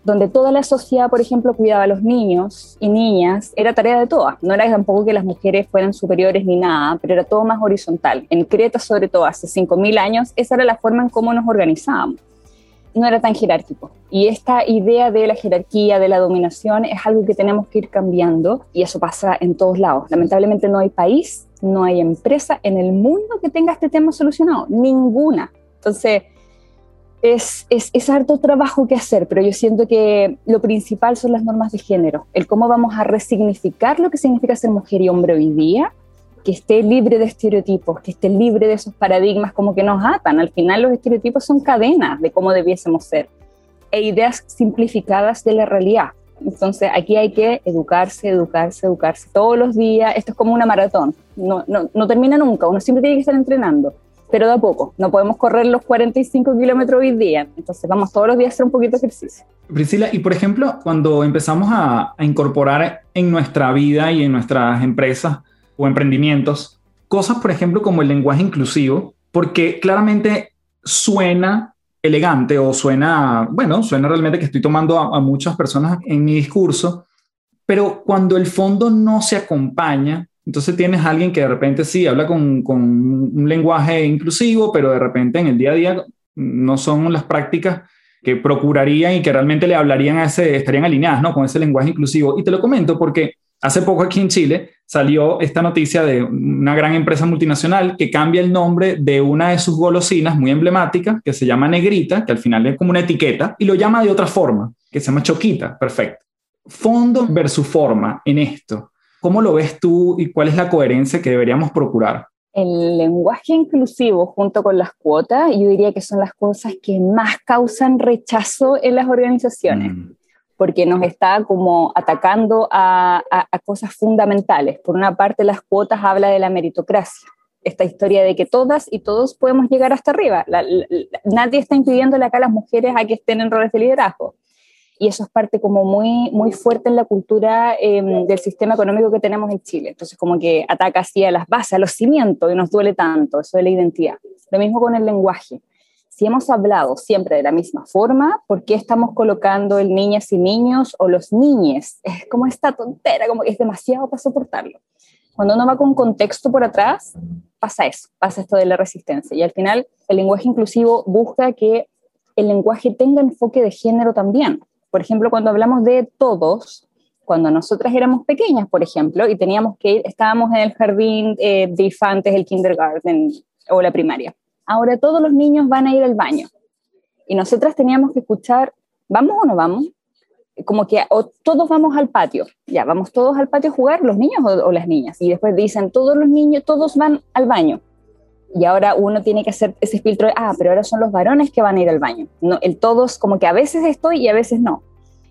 donde toda la sociedad, por ejemplo, cuidaba a los niños y niñas, era tarea de todas. No era tampoco que las mujeres fueran superiores ni nada, pero era todo más horizontal. En Creta, sobre todo, hace 5.000 años, esa era la forma en cómo nos organizábamos. No era tan jerárquico. Y esta idea de la jerarquía, de la dominación, es algo que tenemos que ir cambiando y eso pasa en todos lados. Lamentablemente no hay país, no hay empresa en el mundo que tenga este tema solucionado. Ninguna. Entonces, es, es, es, harto trabajo que hacer, pero yo siento que lo principal son las normas de género, el cómo vamos a resignificar lo que significa ser mujer y hombre hoy día, que esté libre de estereotipos, que esté libre de esos paradigmas como que nos atan. Al final los estereotipos son cadenas de cómo debiésemos ser e ideas simplificadas de la realidad. Entonces aquí hay que educarse, educarse, educarse todos los días. Esto es como una maratón, no, no, no termina nunca, uno siempre tiene que estar entrenando pero de a poco. No podemos correr los 45 kilómetros hoy día. Entonces vamos todos los días a hacer un poquito de ejercicio. Priscila, y por ejemplo, cuando empezamos a, a incorporar en nuestra vida y en nuestras empresas o emprendimientos cosas, por ejemplo, como el lenguaje inclusivo, porque claramente suena elegante o suena, bueno, suena realmente que estoy tomando a, a muchas personas en mi discurso, pero cuando el fondo no se acompaña entonces tienes a alguien que de repente sí habla con, con, un lenguaje inclusivo, pero de repente en el día a día no son las prácticas que procurarían y que realmente le hablarían a ese, estarían alineadas ¿no? con ese lenguaje inclusivo. Y te lo comento porque hace poco aquí en Chile salió esta noticia de una gran empresa multinacional que cambia el nombre de una de sus golosinas muy emblemática, que se llama Negrita, que al final es como una etiqueta, y lo llama de otra forma, que se llama Choquita. Perfecto. Fondo versus forma en esto. ¿Cómo lo ves tú y cuál es la coherencia que deberíamos procurar? El lenguaje inclusivo junto con las cuotas, yo diría que son las cosas que más causan rechazo en las organizaciones, mm. porque nos está como atacando a, cosas fundamentales. Por una parte, las cuotas habla de la meritocracia, esta historia de que todas y todos podemos llegar hasta arriba. nadie está impidiéndole acá a las mujeres a que estén en roles de liderazgo y eso es parte como muy, muy fuerte en la cultura em, del sistema económico que tenemos en Chile. Entonces como que ataca así a las bases, a los cimientos y nos duele tanto, eso de la identidad. Lo mismo con el lenguaje. Si hemos hablado siempre de la misma forma, ¿por qué estamos colocando el niñas y niños o los niñes? Es como esta tontera, como que es demasiado para soportarlo. Cuando uno va con contexto por atrás, pasa eso, pasa esto de la resistencia. Y al final, el lenguaje inclusivo busca que el lenguaje tenga enfoque de género también. Por ejemplo, cuando hablamos de todos, cuando nosotras éramos pequeñas, por ejemplo, y teníamos que ir, estábamos en el jardín eh, de infantes, el kindergarten o la primaria. Ahora todos los niños van a ir al baño. Y nosotras teníamos que escuchar, ¿vamos o no vamos? Como que o todos vamos al patio, ya, vamos todos al patio a jugar, los niños o, o las niñas. Y después dicen, todos los niños, todos van al baño y ahora uno tiene que hacer ese filtro de, ah, pero ahora son los varones que van a ir al baño. No, el todos, como que a veces estoy y a veces no.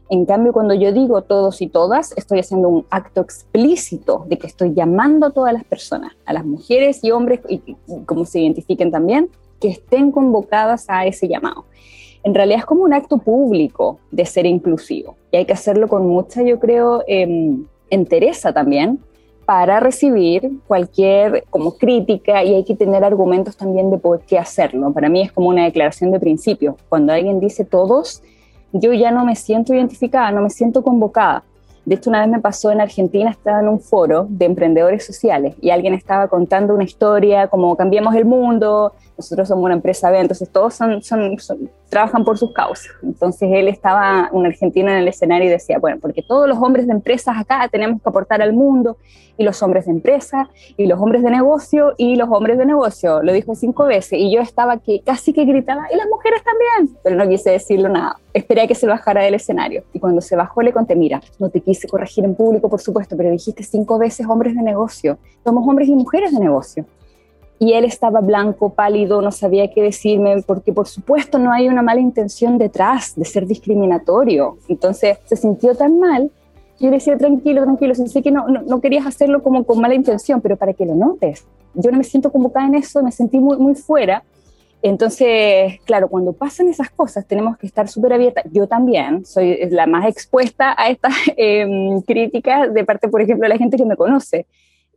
En cambio, cuando yo digo todos y todas, estoy haciendo un acto explícito de que estoy llamando a todas las personas, a las mujeres y hombres, y, como se identifiquen también, que estén convocadas a ese llamado. En realidad es como un acto público de ser inclusivo y hay que hacerlo con mucha, yo creo, eh, entereza también, para recibir cualquier como crítica y hay que tener argumentos también de por qué hacerlo. Para mí es como una declaración de principio. Cuando alguien dice todos, yo ya no me siento identificada, no me siento convocada. De hecho, una vez me pasó en Argentina, estaba en un foro de emprendedores sociales y alguien estaba contando una historia como cambiemos el mundo, nosotros somos una empresa B, entonces todos son, son, trabajan por sus causas. Entonces él estaba, un argentino en el escenario y decía, bueno, porque todos los hombres de empresas acá tenemos que aportar al mundo, y los hombres de empresa, y los hombres de negocio, y los hombres de negocio. Lo dijo cinco veces, y yo estaba que casi que gritaba, y las mujeres también, pero no quise decirlo nada. Esperé a que se bajara del escenario, y cuando se bajó le conté, mira, no te quise corregir en público, por supuesto, pero dijiste cinco veces hombres de negocio. Somos hombres y mujeres de negocio y él estaba blanco, pálido, no sabía qué decirme, porque por supuesto no hay una mala intención detrás de ser discriminatorio. Entonces se sintió tan mal, yo le decía, tranquilo, tranquilo, sé que no, no, querías hacerlo como con mala intención, pero para que lo notes. Yo no me siento convocada en eso, me sentí muy, muy fuera. Entonces, claro, cuando pasan esas cosas tenemos que estar súper abiertas. Yo también soy la más expuesta a estas em, críticas de parte, por ejemplo, de la gente que me conoce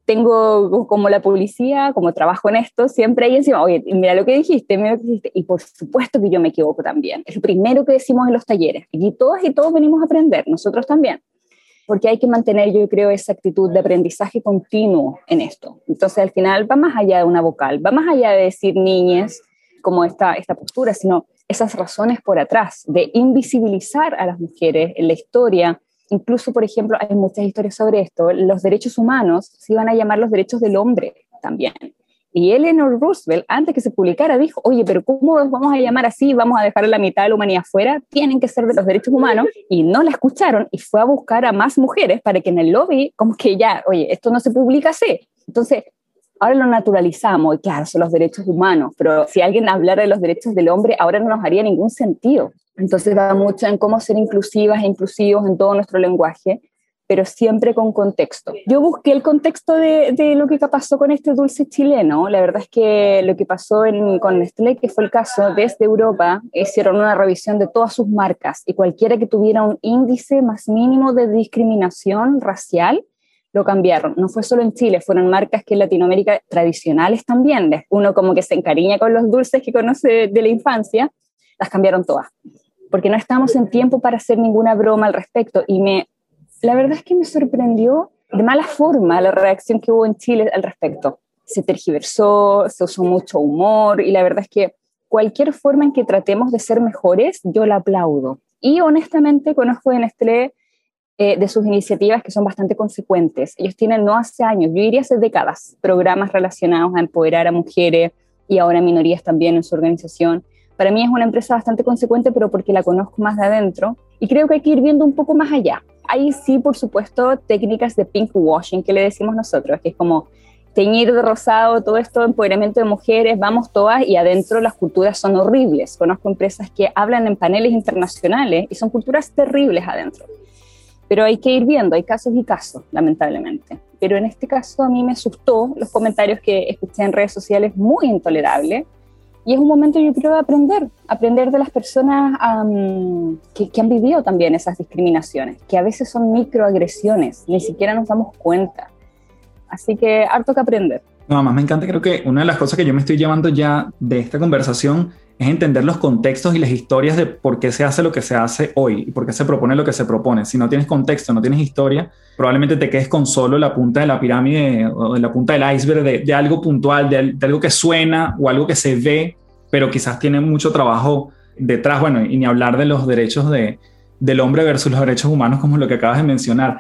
tengo como la policía, como trabajo en esto, siempre hay encima, oye, mira lo que dijiste, mira lo que dijiste, y por supuesto que yo me equivoco también. Es lo primero que decimos en los talleres. Y todas y todos venimos a aprender, nosotros también. Porque hay que mantener, yo creo, esa actitud de aprendizaje continuo en esto. Entonces, al final, va más allá de una vocal, va más allá de decir niñes, como esta, esta postura, sino esas razones por atrás, de invisibilizar a las mujeres en la historia, incluso, por ejemplo, hay muchas historias sobre esto, los derechos humanos se iban a llamar los derechos del hombre también. Y Eleanor Roosevelt, antes que se publicara, dijo, oye, pero ¿cómo vamos a llamar así? ¿Vamos a dejar a la mitad de la humanidad fuera? Tienen que ser de los derechos humanos. Y no la escucharon y fue a buscar a más mujeres para que en el lobby, como que ya, oye, esto no se publica así. Entonces, ahora lo naturalizamos y claro, son los derechos humanos, pero si alguien hablara de los derechos del hombre, ahora no nos haría ningún sentido. Entonces va mucho en cómo ser inclusivas e inclusivos en todo nuestro lenguaje pero siempre con contexto. Yo busqué el contexto de, de, lo que pasó con este dulce chileno. La verdad es que lo que pasó en, con Nestlé, que fue el caso, desde Europa, hicieron una revisión de todas sus marcas y cualquiera que tuviera un índice más mínimo de discriminación racial, lo cambiaron. No fue solo en Chile, fueron marcas que en Latinoamérica tradicionales también. Uno como que se encariña con los dulces que conoce de la infancia, las cambiaron todas. Porque no estamos en tiempo para hacer ninguna broma al respecto. Y me la verdad es que me sorprendió de mala forma la reacción que hubo en Chile al respecto. Se tergiversó, se usó mucho humor y la verdad es que cualquier forma en que tratemos de ser mejores, yo la aplaudo. Y honestamente conozco de Nestlé eh, de sus iniciativas que son bastante consecuentes. Ellos tienen no hace años, yo diría hace décadas, programas relacionados a empoderar a mujeres y ahora minorías también en su organización. Para mí es una empresa bastante consecuente, pero porque la conozco más de adentro y creo que hay que ir viendo un poco más allá hay sí, por supuesto, técnicas de pink washing que le decimos nosotros, que es como teñir de rosado todo esto, empoderamiento de mujeres, vamos todas y adentro las culturas son horribles. Conozco empresas que hablan en paneles internacionales y son culturas terribles adentro. Pero hay que ir viendo, hay casos y casos, lamentablemente. Pero en este caso a mí me asustó los comentarios que escuché en redes sociales muy intolerables y es un momento, yo creo, de aprender, aprender de las personas que, han vivido también esas discriminaciones, que a veces son microagresiones, ni siquiera nos damos cuenta. Así que harto que aprender. No, más me encanta, creo que una de las cosas que yo me estoy llevando ya de esta conversación es entender los contextos y las historias de por qué se hace lo que se hace hoy y por qué se propone lo que se propone. Si no tienes contexto, no tienes historia, probablemente te quedes con solo la punta de la pirámide o de la punta del iceberg de, de algo puntual, de, de, algo que suena o algo que se ve, pero quizás tiene mucho trabajo detrás. Bueno, y ni hablar de los derechos de, del hombre versus los derechos humanos, como lo que acabas de mencionar.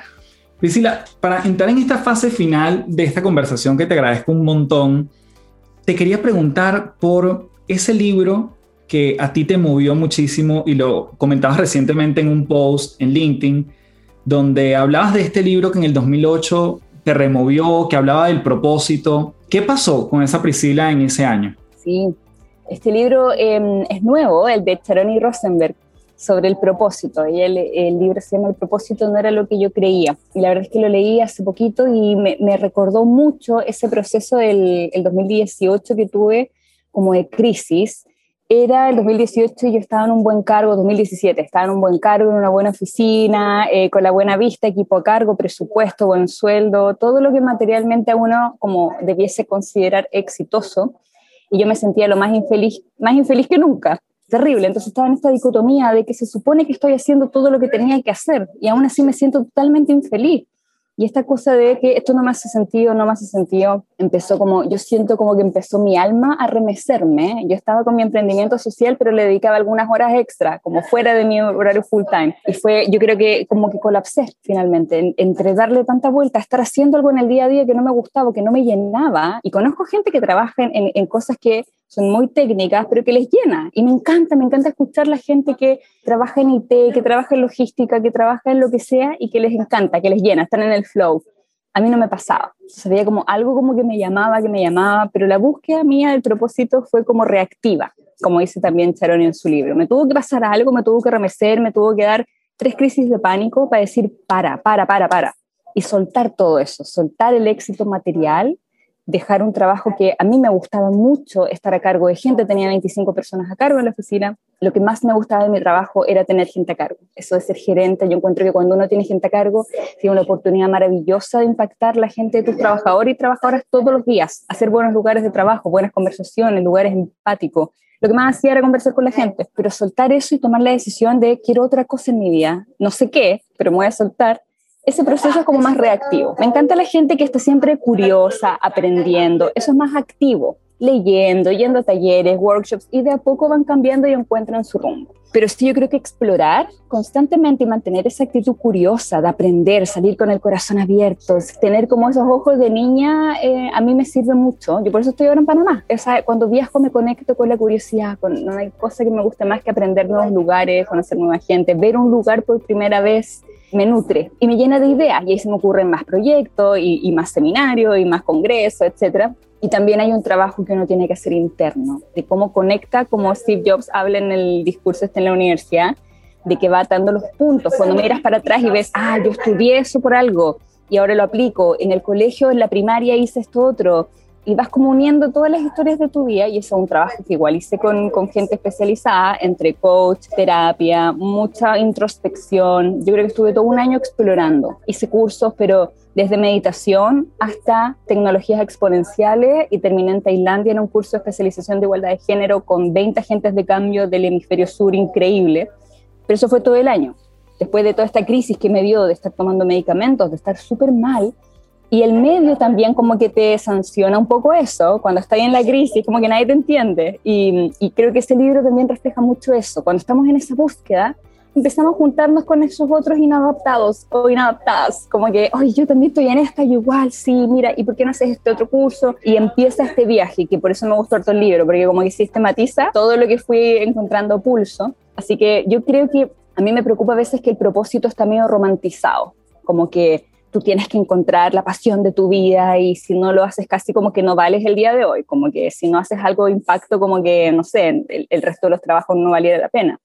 Priscila, para entrar en esta fase final de esta conversación que te agradezco un montón, te quería preguntar por ese libro que a ti te movió muchísimo y lo comentabas recientemente en un post en LinkedIn, donde hablabas de este libro que en el 2008 te removió, que hablaba del propósito. ¿Qué pasó con esa Priscila en ese año? Sí, este libro em, es nuevo, el de Charoni Rosenberg, sobre el propósito. Y el, el, libro se llama El propósito no era lo que yo creía. Y la verdad es que lo leí hace poquito y me, me recordó mucho ese proceso del el 2018 que tuve como de crisis, era el 2018 y yo estaba en un buen cargo, 2017, estaba en un buen cargo, en una buena oficina, eh, con la buena vista, equipo a cargo, presupuesto, buen sueldo, todo lo que materialmente uno como debiese considerar exitoso. Y yo me sentía lo más infeliz, más infeliz que nunca. Terrible. Entonces estaba en esta dicotomía de que se supone que estoy haciendo todo lo que tenía que hacer y aún así me siento totalmente infeliz. Y esta cosa de que esto no me hace sentido, no me hace sentido, empezó como, yo siento como que empezó mi alma a remecerme. Yo estaba con mi emprendimiento social, pero le dedicaba algunas horas extra, como fuera de mi horario full time. Y fue, yo creo que como que colapsé finalmente, entre darle tanta vuelta, estar haciendo algo en el día a día que no me gustaba, que no me llenaba. Y conozco gente que trabaja en, en cosas que son muy técnicas, pero que les llena. Y me encanta, me encanta escuchar la gente que trabaja en IT, que trabaja en logística, que trabaja en lo que sea y que les encanta, que les llena, están en el flow. A mí no me pasaba. Se veía como algo como que me llamaba, que me llamaba, pero la búsqueda mía del propósito fue como reactiva, como dice también Charoni en su libro. Me tuvo que pasar algo, me tuvo que remecer, me tuvo que dar tres crisis de pánico para decir para, para, para, para. Y soltar todo eso, soltar el éxito material dejar un trabajo que a mí me gustaba mucho estar a cargo de gente, tenía 25 personas a cargo en la oficina. Lo que más me gustaba de mi trabajo era tener gente a cargo. Eso de ser gerente, yo encuentro que cuando uno tiene gente a cargo, tiene una oportunidad maravillosa de impactar la gente de tus trabajadores y trabajadoras todos los días, hacer buenos lugares de trabajo, buenas conversaciones, lugares empáticos. Lo que más hacía era conversar con la gente, pero soltar eso y tomar la decisión de quiero otra cosa en mi vida, no sé qué, pero me voy a soltar ese proceso es como más reactivo. Me encanta la gente que está siempre curiosa, aprendiendo. Eso es más activo. leyendo, yendo a talleres, workshops y de a poco van cambiando y encuentran su rumbo. Pero sí yo creo que explorar constantemente y mantener esa actitud curiosa de aprender, salir con el corazón abierto, tener como esos ojos de niña, eh, a mí me sirve mucho. Yo por eso estoy ahora en Panamá. O sea, cuando viajo me conecto con la curiosidad, no hay cosa que me guste más que aprender nuevos lugares, conocer nueva gente, ver un lugar por primera vez me nutre y me llena de ideas y ahí se me ocurren más proyectos y, más seminarios y más congresos, etcétera. Y también hay un trabajo que uno tiene que hacer interno, de cómo conecta, como Steve Jobs habla en el discurso este en la universidad, de que va atando los puntos. Cuando miras para atrás y ves, ah, yo estudié eso por algo y ahora lo aplico. En el colegio, en la primaria hice esto otro. Y vas como uniendo todas las historias de tu vida y eso es un trabajo que igual hice con, con gente especializada, entre coach, terapia, mucha introspección. Yo creo que estuve todo un año explorando. Hice cursos, pero desde meditación hasta tecnologías exponenciales y terminé en Tailandia en un curso de especialización de igualdad de género con 20 agentes de cambio del hemisferio sur increíble, pero eso fue todo el año. Después de toda esta crisis que me dio de estar tomando medicamentos, de estar súper mal, y el medio también como que te sanciona un poco eso, cuando estás en la crisis, como que nadie te entiende. Y, y creo que ese libro también refleja mucho eso. Cuando estamos en esa búsqueda, empezamos a juntarnos con esos otros inadaptados o inadaptadas, como que, oye, yo también estoy en esta, y igual, sí, mira, ¿y por qué no haces este otro curso? Y empieza este viaje, que por eso me gustó harto el libro, porque como que sistematiza todo lo que fui encontrando pulso. Así que yo creo que a mí me preocupa a veces que el propósito está medio romantizado, como que tú tienes que encontrar la pasión de tu vida y si no lo haces casi como que no vales el día de hoy, como que si no haces algo de impacto, como que, no sé, el, el resto de los trabajos no valiera la pena.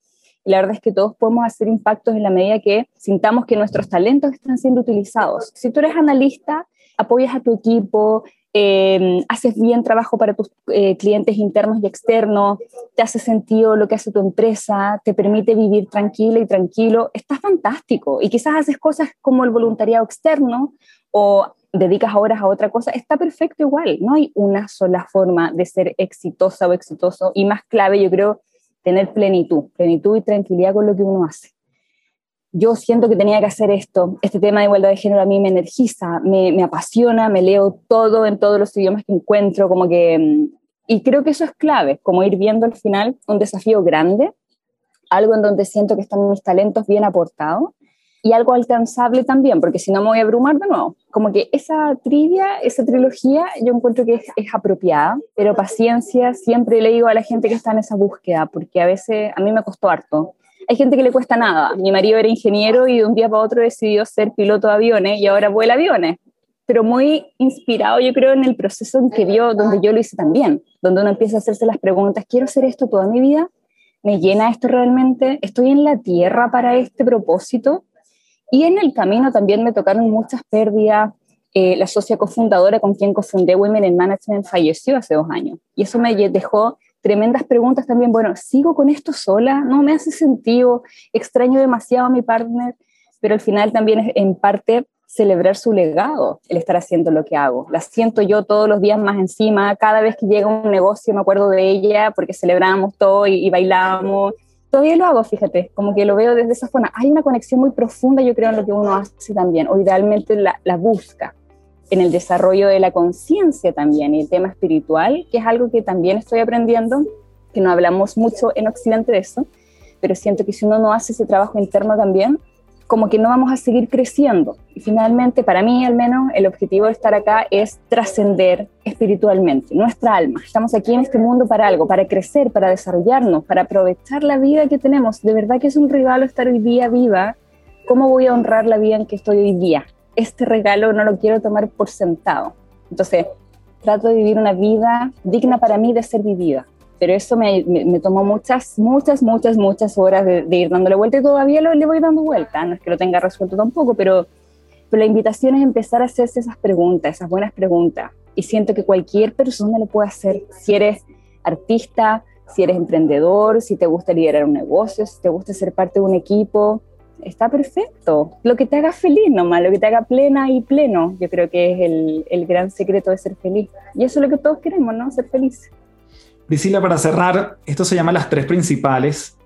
Y la verdad es que todos podemos hacer impactos en la medida que sintamos que nuestros talentos están siendo utilizados. Si tú eres analista, apoyas a tu equipo, eh, haces bien trabajo para tus eh, clientes internos y externos, te hace sentido lo que hace tu empresa, te permite vivir tranquila y tranquilo, está fantástico. Y quizás haces cosas como el voluntariado externo o dedicas horas a otra cosa, está perfecto igual. No hay una sola forma de ser exitosa o exitoso. Y más clave, yo creo, tener plenitud, plenitud y tranquilidad con lo que uno hace. Yo siento que tenía que hacer esto. Este tema de igualdad de género a mí me energiza, me, apasiona, me leo todo en todos los idiomas que encuentro, como que... Mm, y creo que eso es clave, como ir viendo al final un desafío grande, algo en donde siento que están mis talentos bien aportados y algo alcanzable también, porque si no me voy a abrumar de nuevo. Como que esa trivia, esa trilogía, yo encuentro que es, es, apropiada, pero paciencia, siempre le digo a la gente que está en esa búsqueda, porque a veces a mí me costó harto. Hay gente que le cuesta nada. Mi marido era ingeniero y de un día para otro decidió ser piloto de aviones y ahora vuela aviones. Pero muy inspirado, yo creo, en el proceso en que vio, donde yo lo hice también, donde uno empieza a hacerse las preguntas, ¿quiero hacer esto toda mi vida? ¿Me llena esto realmente? ¿Estoy en la tierra para este propósito? Y en el camino también me tocaron muchas pérdidas. Eh, la socia cofundadora con quien cofundé Women in Management falleció hace dos años. Y eso me dejó tremendas preguntas también. Bueno, ¿sigo con esto sola? No me hace sentido. Extraño demasiado a mi partner. Pero al final también es en parte celebrar su legado, el estar haciendo lo que hago. La siento yo todos los días más encima. Cada vez que llega un negocio me acuerdo de ella porque celebramos todo y, y bailamos todavía lo hago, fíjate, como que lo veo desde esa forma. Hay una conexión muy profunda, yo creo, en lo que uno hace también, o idealmente la, la busca, en el desarrollo de la conciencia también y el tema espiritual, que es algo que también estoy aprendiendo, que no hablamos mucho en Occidente de eso, pero siento que si uno no hace ese trabajo interno también, como que no vamos a seguir creciendo. Y finalmente, para mí al menos, el objetivo de estar acá es trascender espiritualmente, nuestra alma. Estamos aquí en este mundo para algo, para crecer, para desarrollarnos, para aprovechar la vida que tenemos. De verdad que es un regalo estar hoy día viva. ¿Cómo voy a honrar la vida en que estoy hoy día? Este regalo no lo quiero tomar por sentado. Entonces, trato de vivir una vida digna para mí de ser vivida. Pero eso me, me, tomó muchas, muchas, muchas, muchas horas de, de, ir dándole vuelta y todavía lo, le voy dando vuelta, no es que lo tenga resuelto tampoco, pero, pero la invitación es empezar a hacerse esas preguntas, esas buenas preguntas, y siento que cualquier persona lo puede hacer, si eres artista, si eres emprendedor, si te gusta liderar un negocio, si te gusta ser parte de un equipo, está perfecto. Lo que te haga feliz nomás, lo que te haga plena y pleno, yo creo que es el, el gran secreto de ser feliz. Y eso es lo que todos queremos, ¿no? Ser felices. Priscila, para cerrar, esto se llama las tres principales.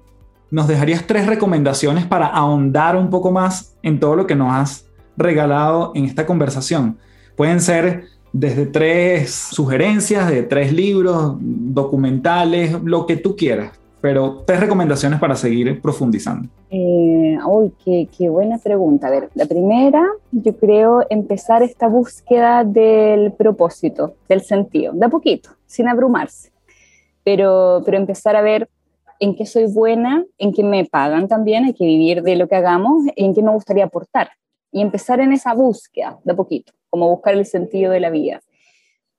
¿Nos dejarías tres recomendaciones para ahondar un poco más en todo lo que nos has regalado en esta conversación? Pueden ser desde tres sugerencias, de tres libros, documentales, lo que tú quieras, pero tres recomendaciones para seguir profundizando. Eh, uy, qué, qué, buena pregunta. A ver, la primera, yo creo empezar esta búsqueda del propósito, del sentido, de a poquito, sin abrumarse, pero, pero empezar a ver en qué soy buena, en qué me pagan también, hay que vivir de lo que hagamos, en qué me gustaría aportar. Y empezar en esa búsqueda de a poquito, como buscar el sentido de la vida.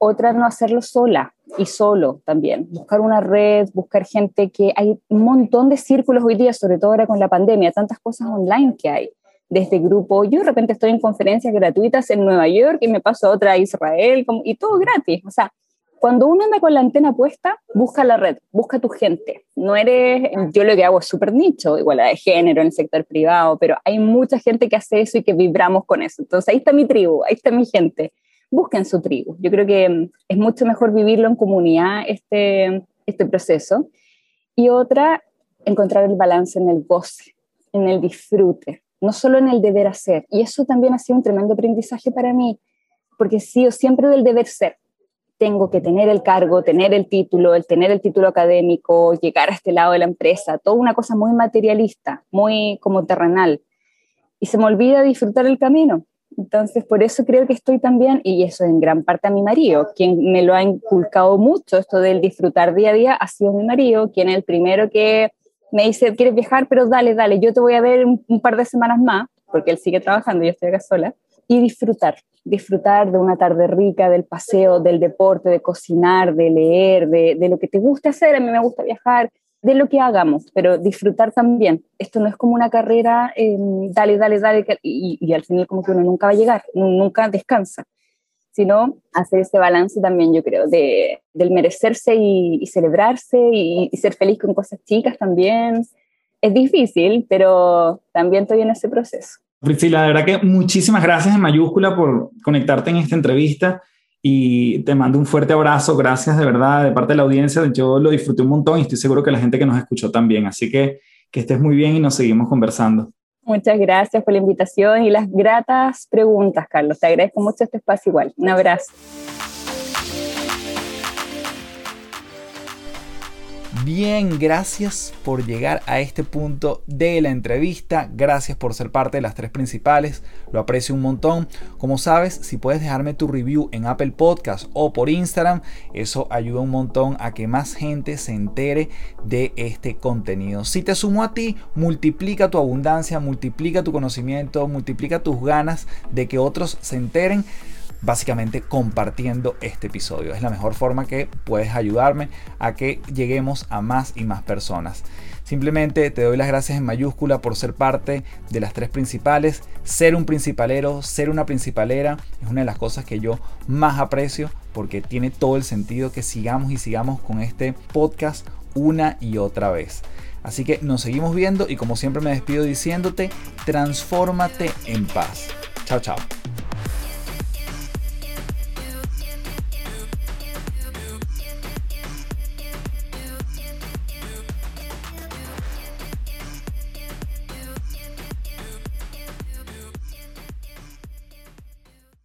Otra, no hacerlo sola y solo también. Buscar una red, buscar gente que hay un montón de círculos hoy día, sobre todo ahora con la pandemia, tantas cosas online que hay. Desde grupo, yo de repente estoy en conferencias gratuitas en Nueva York y me paso a otra a Israel y todo gratis. O sea, cuando uno anda con la antena puesta, busca la red, busca tu gente. No eres, yo lo que hago es súper nicho, igualdad de género en el sector privado, pero hay mucha gente que hace eso y que vibramos con eso. Entonces ahí está mi tribu, ahí está mi gente busquen su tribu. Yo creo que mm, es mucho mejor vivirlo en comunidad, este, este proceso. Y otra, encontrar el balance en el goce, en el disfrute, no solo en el deber hacer. Y eso también ha sido un tremendo aprendizaje para mí, porque sigo siempre del deber ser. Tengo que tener el cargo, tener el título, el tener el título académico, llegar a este lado de la empresa, toda una cosa muy materialista, muy como terrenal. Y se me olvida disfrutar el camino, entonces, por eso creo que estoy también, y eso en gran parte a mi marido, quien me lo ha inculcado mucho, esto del disfrutar día a día, ha sido mi marido, quien el primero que me dice, ¿quieres viajar? Pero dale, dale, yo te voy a ver un, par de semanas más, porque él sigue trabajando, yo estoy acá sola, y disfrutar, disfrutar de una tarde rica, del paseo, del deporte, de cocinar, de leer, de, de lo que te gusta hacer, a mí me gusta viajar, de lo que hagamos, pero disfrutar también. Esto no es como una carrera, em, dale, dale, dale, y, al final como que uno nunca va a llegar, nunca descansa, sino hacer ese balance también, yo creo, de, del merecerse y, celebrarse y, ser feliz con cosas chicas también. Es difícil, pero también estoy en ese proceso. Priscila, de verdad que muchísimas gracias en mayúscula por conectarte en esta entrevista y te mando un fuerte abrazo, gracias de verdad de parte de la audiencia, yo lo disfruté un montón y estoy seguro que la gente que nos escuchó también, así que que estés muy bien y nos seguimos conversando. Muchas gracias por la invitación y las gratas preguntas, Carlos. Te agradezco mucho este espacio igual. Un abrazo. Bien, gracias por llegar a este punto de la entrevista. Gracias por ser parte de las tres principales. Lo aprecio un montón. Como sabes, si puedes dejarme tu review en Apple Podcast o por Instagram, eso ayuda un montón a que más gente se entere de este contenido. Si te sumo a ti, multiplica tu abundancia, multiplica tu conocimiento, multiplica tus ganas de que otros se enteren básicamente compartiendo este episodio. Es la mejor forma que puedes ayudarme a que lleguemos a más y más personas. Simplemente te doy las gracias en mayúscula por ser parte de las tres principales. Ser un principalero, ser una principalera es una de las cosas que yo más aprecio porque tiene todo el sentido que sigamos y sigamos con este podcast una y otra vez. Así que nos seguimos viendo y como siempre me despido diciéndote, transfórmate en paz. Chao, chao.